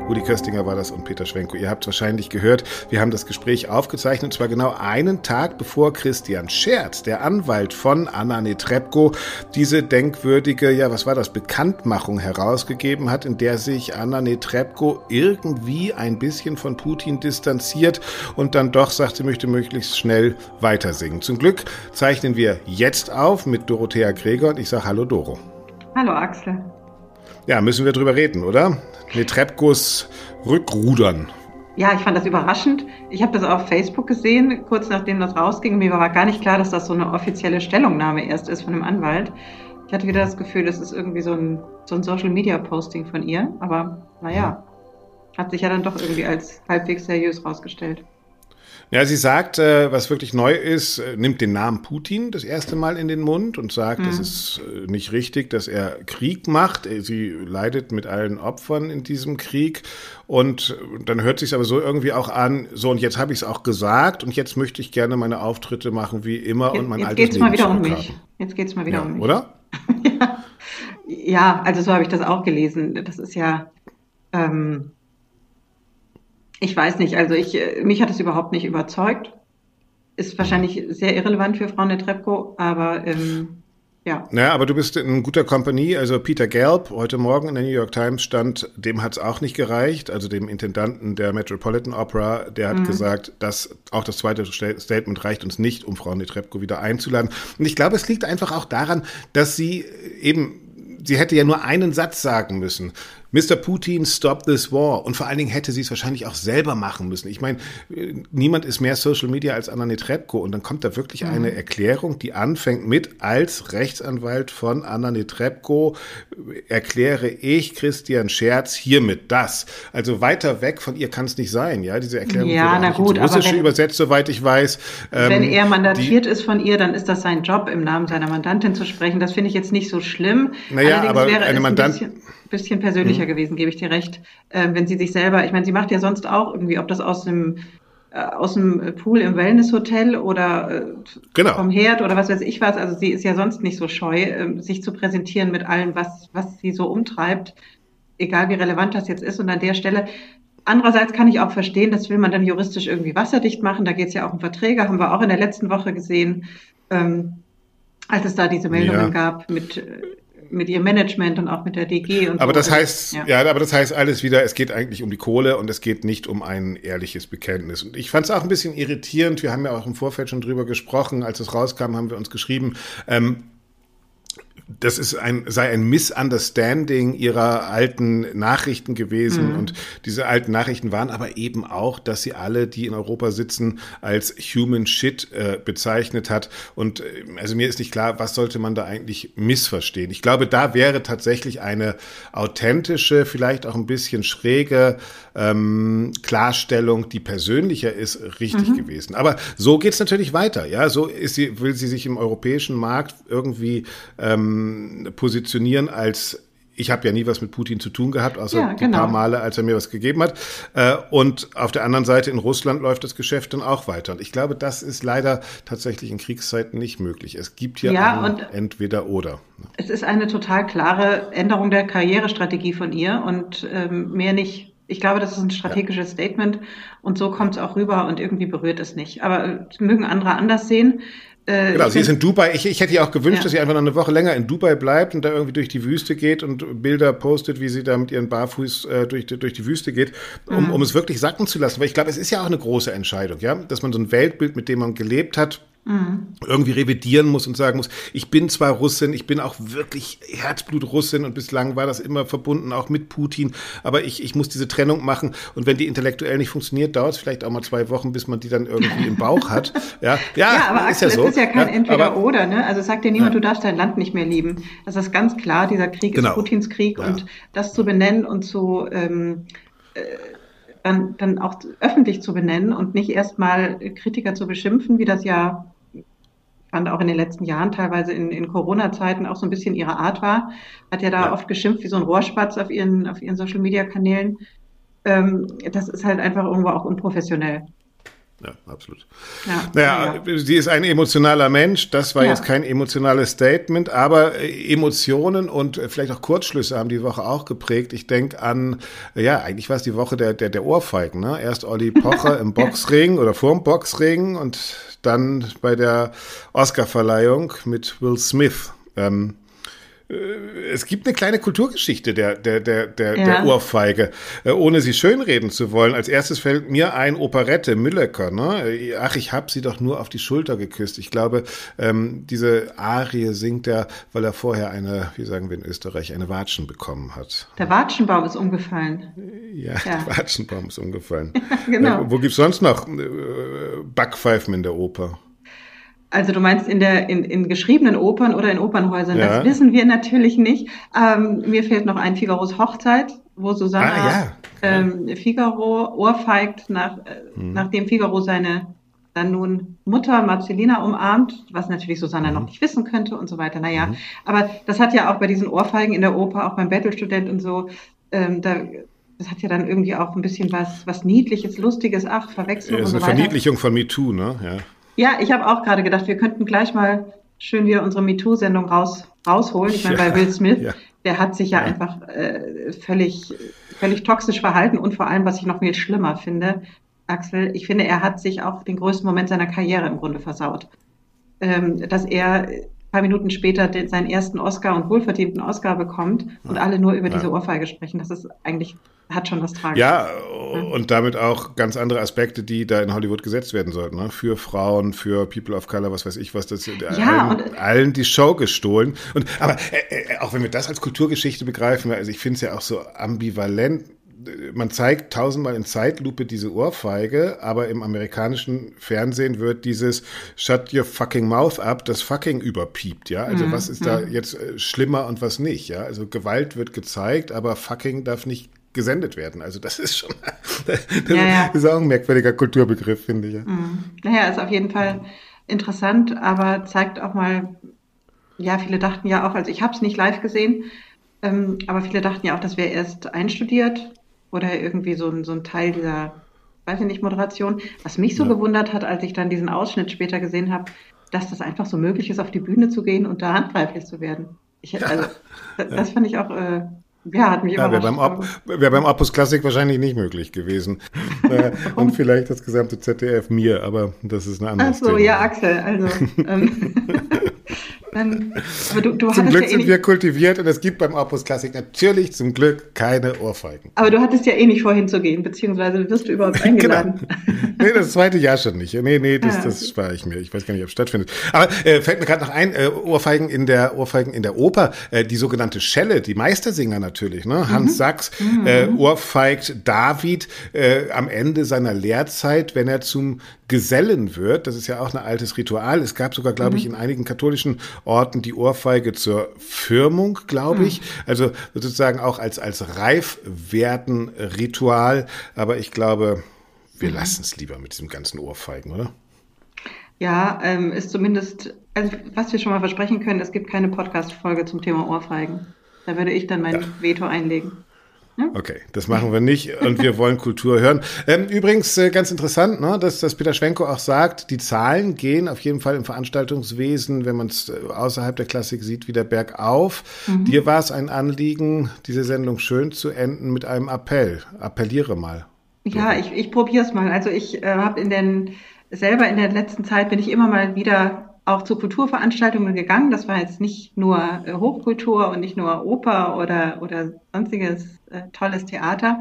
Uli Köstinger war das und Peter Schwenko. Ihr habt es wahrscheinlich gehört. Wir haben das Gespräch aufgezeichnet, zwar genau einen Tag bevor Christian Scherz, der Anwalt von Anna Netrebko, diese denkwürdige, ja, was war das, Bekanntmachung herausgegeben hat, in der sich Anna Netrebko irgendwie ein bisschen von Putin distanziert und dann doch sagt, sie möchte möglichst schnell weitersingen. Zum Glück zeichnen wir jetzt auf mit Dorothea Gregor und ich sage Hallo Doro. Hallo Axel. Ja, müssen wir drüber reden, oder? Netrebkos Rückrudern. Ja, ich fand das überraschend. Ich habe das auf Facebook gesehen, kurz nachdem das rausging. Mir war gar nicht klar, dass das so eine offizielle Stellungnahme erst ist von einem Anwalt. Ich hatte wieder das Gefühl, das ist irgendwie so ein, so ein Social-Media-Posting von ihr. Aber naja, hat sich ja dann doch irgendwie als halbwegs seriös rausgestellt. Ja, sie sagt, äh, was wirklich neu ist, äh, nimmt den Namen Putin das erste Mal in den Mund und sagt, mhm. es ist äh, nicht richtig, dass er Krieg macht. Sie leidet mit allen Opfern in diesem Krieg. Und dann hört sich aber so irgendwie auch an, so und jetzt habe ich es auch gesagt und jetzt möchte ich gerne meine Auftritte machen wie immer jetzt, und mein jetzt altes geht's mal wieder um mich. Jetzt geht es mal wieder ja, um mich. Oder? ja. *laughs* ja, also so habe ich das auch gelesen. Das ist ja. Ähm, ich weiß nicht, also ich, äh, mich hat es überhaupt nicht überzeugt. Ist wahrscheinlich sehr irrelevant für Frau Netrebko, aber ähm, ja. Ja, aber du bist in guter Kompanie. Also Peter Gelb, heute Morgen in der New York Times stand, dem hat es auch nicht gereicht. Also dem Intendanten der Metropolitan Opera, der hat mhm. gesagt, dass auch das zweite Statement reicht uns nicht, um Frau Netrebko wieder einzuladen. Und ich glaube, es liegt einfach auch daran, dass sie eben sie hätte ja nur einen Satz sagen müssen. Mr. Putin, stop this war. Und vor allen Dingen hätte sie es wahrscheinlich auch selber machen müssen. Ich meine, niemand ist mehr Social Media als Anna Netrebko. Und dann kommt da wirklich mhm. eine Erklärung, die anfängt mit, als Rechtsanwalt von Anna Netrebko erkläre ich Christian Scherz hiermit das. Also weiter weg von ihr kann es nicht sein. Ja, diese Erklärung ja, na gut, ins Russische wenn, übersetzt, soweit ich weiß. Wenn ähm, er mandatiert die, ist von ihr, dann ist das sein Job, im Namen seiner Mandantin zu sprechen. Das finde ich jetzt nicht so schlimm. Naja, Allerdings aber eine Mandantin bisschen persönlicher mhm. gewesen, gebe ich dir recht. Äh, wenn sie sich selber, ich meine, sie macht ja sonst auch irgendwie, ob das aus dem äh, aus dem Pool im Wellnesshotel oder äh, genau. vom Herd oder was weiß ich was. Also sie ist ja sonst nicht so scheu, äh, sich zu präsentieren mit allem, was, was sie so umtreibt, egal wie relevant das jetzt ist. Und an der Stelle, andererseits kann ich auch verstehen, das will man dann juristisch irgendwie wasserdicht machen. Da geht es ja auch um Verträge, haben wir auch in der letzten Woche gesehen, ähm, als es da diese Meldungen ja. gab mit äh, mit ihrem Management und auch mit der DG und Aber so. das heißt, ja. ja. aber das heißt alles wieder, es geht eigentlich um die Kohle und es geht nicht um ein ehrliches Bekenntnis. Und ich fand es auch ein bisschen irritierend. Wir haben ja auch im Vorfeld schon drüber gesprochen. Als es rauskam, haben wir uns geschrieben, ähm, das ist ein, sei ein Misunderstanding ihrer alten Nachrichten gewesen. Mhm. Und diese alten Nachrichten waren aber eben auch, dass sie alle, die in Europa sitzen, als Human Shit äh, bezeichnet hat. Und äh, also mir ist nicht klar, was sollte man da eigentlich missverstehen. Ich glaube, da wäre tatsächlich eine authentische, vielleicht auch ein bisschen schräge ähm, Klarstellung, die persönlicher ist, richtig mhm. gewesen. Aber so geht's natürlich weiter. Ja, so ist sie, will sie sich im europäischen Markt irgendwie ähm, ähm, positionieren als ich habe ja nie was mit Putin zu tun gehabt, außer ja, genau. die paar Male, als er mir was gegeben hat. Äh, und auf der anderen Seite in Russland läuft das Geschäft dann auch weiter. Und ich glaube, das ist leider tatsächlich in Kriegszeiten nicht möglich. Es gibt hier ja, ein entweder oder. Es ist eine total klare Änderung der Karrierestrategie von ihr und ähm, mehr nicht. Ich glaube, das ist ein strategisches. Statement und so kommt es auch rüber und irgendwie berührt es nicht. Aber äh, mögen andere anders sehen. Äh, genau, sie ist in Dubai. Ich, ich hätte ihr auch gewünscht, ja. dass sie einfach noch eine Woche länger in Dubai bleibt und da irgendwie durch die Wüste geht und Bilder postet, wie sie da mit ihren Barfuß äh, durch, durch die Wüste geht, um, mhm. um es wirklich sacken zu lassen. Weil ich glaube, es ist ja auch eine große Entscheidung, ja, dass man so ein Weltbild, mit dem man gelebt hat, mhm. irgendwie revidieren muss und sagen muss, ich bin zwar Russin, ich bin auch wirklich Herzblut-Russin und bislang war das immer verbunden auch mit Putin, aber ich, ich muss diese Trennung machen und wenn die intellektuell nicht funktioniert, dauert es vielleicht auch mal zwei Wochen, bis man die dann irgendwie im Bauch hat. *laughs* Ja, ja, ja aber ist ja so. ist ja kein ja, Entweder-Oder, ne? Also sagt dir niemand, ja. du darfst dein Land nicht mehr lieben. Das ist ganz klar, dieser Krieg genau. ist Putins Krieg und das zu benennen und zu ähm, äh, dann, dann auch öffentlich zu benennen und nicht erstmal Kritiker zu beschimpfen, wie das ja fand auch in den letzten Jahren teilweise in, in Corona-Zeiten auch so ein bisschen ihre Art war. Hat ja da ja. oft geschimpft wie so ein Rohrspatz auf ihren, auf ihren Social-Media-Kanälen. Ähm, das ist halt einfach irgendwo auch unprofessionell. Ja, absolut. Ja, naja, ja. sie ist ein emotionaler Mensch. Das war ja. jetzt kein emotionales Statement, aber äh, Emotionen und äh, vielleicht auch Kurzschlüsse haben die Woche auch geprägt. Ich denke an, ja, eigentlich war es die Woche der, der, der Ohrfeigen. Ne? Erst Olli Pocher *laughs* im Boxring oder vorm Boxring und dann bei der Oscarverleihung mit Will Smith. Ähm, äh, es gibt eine kleine Kulturgeschichte der, der, der, der, ja. der Ohrfeige, äh, ohne sie schönreden zu wollen. Als erstes fällt mir ein Operette, Müllecker. Ne? Ach, ich hab sie doch nur auf die Schulter geküsst. Ich glaube, ähm, diese Arie singt er, weil er vorher eine, wie sagen wir in Österreich, eine Watschen bekommen hat. Der Watschenbaum ist umgefallen. Ja, ja. der Watschenbaum ist umgefallen. *laughs* genau. Äh, wo gibt's sonst noch äh, Backpfeifen in der Oper? Also du meinst in der in, in geschriebenen Opern oder in Opernhäusern? Ja. Das wissen wir natürlich nicht. Ähm, mir fehlt noch ein Figaros Hochzeit, wo Susanna ah, ja. ähm, Figaro ohrfeigt, nach, äh, hm. nachdem Figaro seine dann nun Mutter Marcelina umarmt, was natürlich Susanna mhm. noch nicht wissen könnte und so weiter. Naja, mhm. aber das hat ja auch bei diesen Ohrfeigen in der Oper, auch beim Bettelstudent und so, ähm, da, das hat ja dann irgendwie auch ein bisschen was, was Niedliches, Lustiges, ach, Verwechslung. Ja, ist eine so Verniedlichung von MeToo, ne? Ja, ja ich habe auch gerade gedacht, wir könnten gleich mal schön wieder unsere MeToo-Sendung raus, rausholen. Ich meine, ja. bei Will Smith, ja. der hat sich ja, ja. einfach äh, völlig, völlig toxisch verhalten und vor allem, was ich noch viel schlimmer finde, Axel, ich finde, er hat sich auch den größten Moment seiner Karriere im Grunde versaut. Ähm, dass er ein paar Minuten später den, seinen ersten Oscar und wohlverdienten Oscar bekommt und alle nur über diese Ohrfeige sprechen. Das ist eigentlich hat schon was Tragisches. Ja, und damit auch ganz andere Aspekte, die da in Hollywood gesetzt werden sollten. Ne? Für Frauen, für People of Color, was weiß ich, was das ja, allen, allen die Show gestohlen. Und aber äh, äh, auch wenn wir das als Kulturgeschichte begreifen, also ich finde es ja auch so ambivalent man zeigt tausendmal in Zeitlupe diese Ohrfeige, aber im amerikanischen Fernsehen wird dieses Shut your fucking mouth up, das fucking überpiept, ja. Also mhm. was ist da mhm. jetzt äh, schlimmer und was nicht, ja. Also Gewalt wird gezeigt, aber fucking darf nicht gesendet werden. Also das ist schon, *laughs* das ja, ist auch ein merkwürdiger Kulturbegriff, finde ich. Ja. Mhm. Naja, ist auf jeden Fall interessant, aber zeigt auch mal, ja, viele dachten ja auch, also ich habe es nicht live gesehen, ähm, aber viele dachten ja auch, das wäre erst einstudiert oder irgendwie so ein, so ein Teil dieser, weiß ich nicht, Moderation. Was mich so ja. gewundert hat, als ich dann diesen Ausschnitt später gesehen habe, dass das einfach so möglich ist, auf die Bühne zu gehen und da handgreiflich zu werden. Ich, also, *laughs* ja. das fand ich auch, äh, ja, hat mich ja, wäre beim, Op wär beim Opus Klassik wahrscheinlich nicht möglich gewesen. *laughs* äh, und vielleicht das gesamte ZDF mir, aber das ist eine andere Ach so, ja, Axel, also. Ähm, *laughs* *laughs* Dann, aber du, du zum Glück ja eh sind wir kultiviert und es gibt beim Opus Klassik natürlich zum Glück keine Ohrfeigen. Aber du hattest ja eh nicht vorhin zu gehen, beziehungsweise wirst du überhaupt *laughs* genau. eingeladen. genau. *laughs* Nee, das zweite Jahr schon nicht. Nee, nee, das, ah, okay. das spare ich mir. Ich weiß gar nicht, ob es stattfindet. Aber äh, fällt mir gerade noch ein, äh, Ohrfeigen in der Ohrfeigen in der Oper, äh, die sogenannte Schelle, die Meistersinger natürlich, ne? Hans mhm. Sachs mhm. äh, ohrfeigt David äh, am Ende seiner Lehrzeit, wenn er zum Gesellen wird. Das ist ja auch ein altes Ritual. Es gab sogar, glaube mhm. ich, in einigen katholischen Orten die Ohrfeige zur Firmung, glaube ich. Mhm. Also sozusagen auch als, als Reifwerden-Ritual. Aber ich glaube, wir mhm. lassen es lieber mit diesem ganzen Ohrfeigen, oder? Ja, ähm, ist zumindest, also was wir schon mal versprechen können, es gibt keine Podcast-Folge zum Thema Ohrfeigen. Da würde ich dann mein ja. Veto einlegen. Okay, das machen wir nicht und wir wollen Kultur hören. Ähm, übrigens äh, ganz interessant, ne, dass, dass Peter Schwenko auch sagt, die Zahlen gehen auf jeden Fall im Veranstaltungswesen, wenn man es äh, außerhalb der Klassik sieht, wieder bergauf. Mhm. Dir war es ein Anliegen, diese Sendung schön zu enden mit einem Appell. Appelliere mal. Ja, ich, ich probiere es mal. Also ich äh, habe in den selber in der letzten Zeit bin ich immer mal wieder auch zu Kulturveranstaltungen gegangen. Das war jetzt nicht nur äh, Hochkultur und nicht nur Oper oder, oder sonstiges äh, tolles Theater.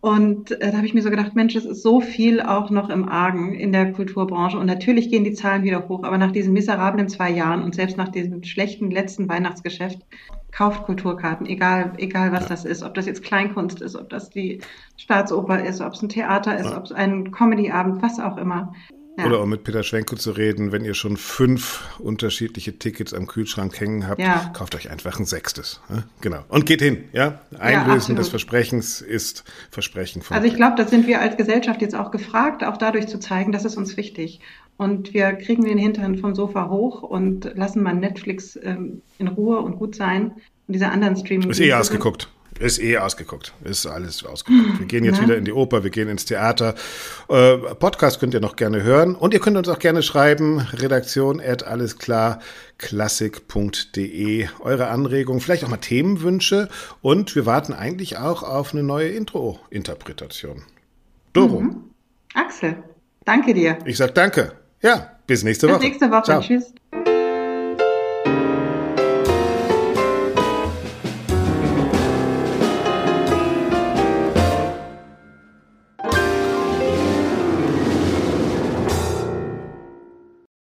Und äh, da habe ich mir so gedacht, Mensch, es ist so viel auch noch im Argen in der Kulturbranche. Und natürlich gehen die Zahlen wieder hoch, aber nach diesen miserablen zwei Jahren und selbst nach diesem schlechten letzten Weihnachtsgeschäft, kauft Kulturkarten, egal, egal was ja. das ist, ob das jetzt Kleinkunst ist, ob das die Staatsoper ist, ob es ein Theater ist, ja. ob es ein Comedyabend, was auch immer. Ja. Oder um mit Peter Schwenko zu reden, wenn ihr schon fünf unterschiedliche Tickets am Kühlschrank hängen habt, ja. kauft euch einfach ein sechstes. Genau. Und geht hin, ja? Einlösen ja, des Versprechens ist Versprechen von. Also ich glaube, da sind wir als Gesellschaft jetzt auch gefragt, auch dadurch zu zeigen, das ist uns wichtig. Und wir kriegen den Hintern vom Sofa hoch und lassen mal Netflix ähm, in Ruhe und gut sein. Und diese anderen Streaming. Ist eh ausgeguckt. Ist eh ausgeguckt. Ist alles ausgeguckt. Wir gehen jetzt ja. wieder in die Oper, wir gehen ins Theater. Äh, Podcast könnt ihr noch gerne hören. Und ihr könnt uns auch gerne schreiben. Redaktion at allesklarklassik.de. Eure Anregungen, vielleicht auch mal Themenwünsche. Und wir warten eigentlich auch auf eine neue Intro-Interpretation. Doro. Mhm. Axel, danke dir. Ich sag danke. Ja, bis nächste Woche. Bis nächste Woche. Ciao. Tschüss.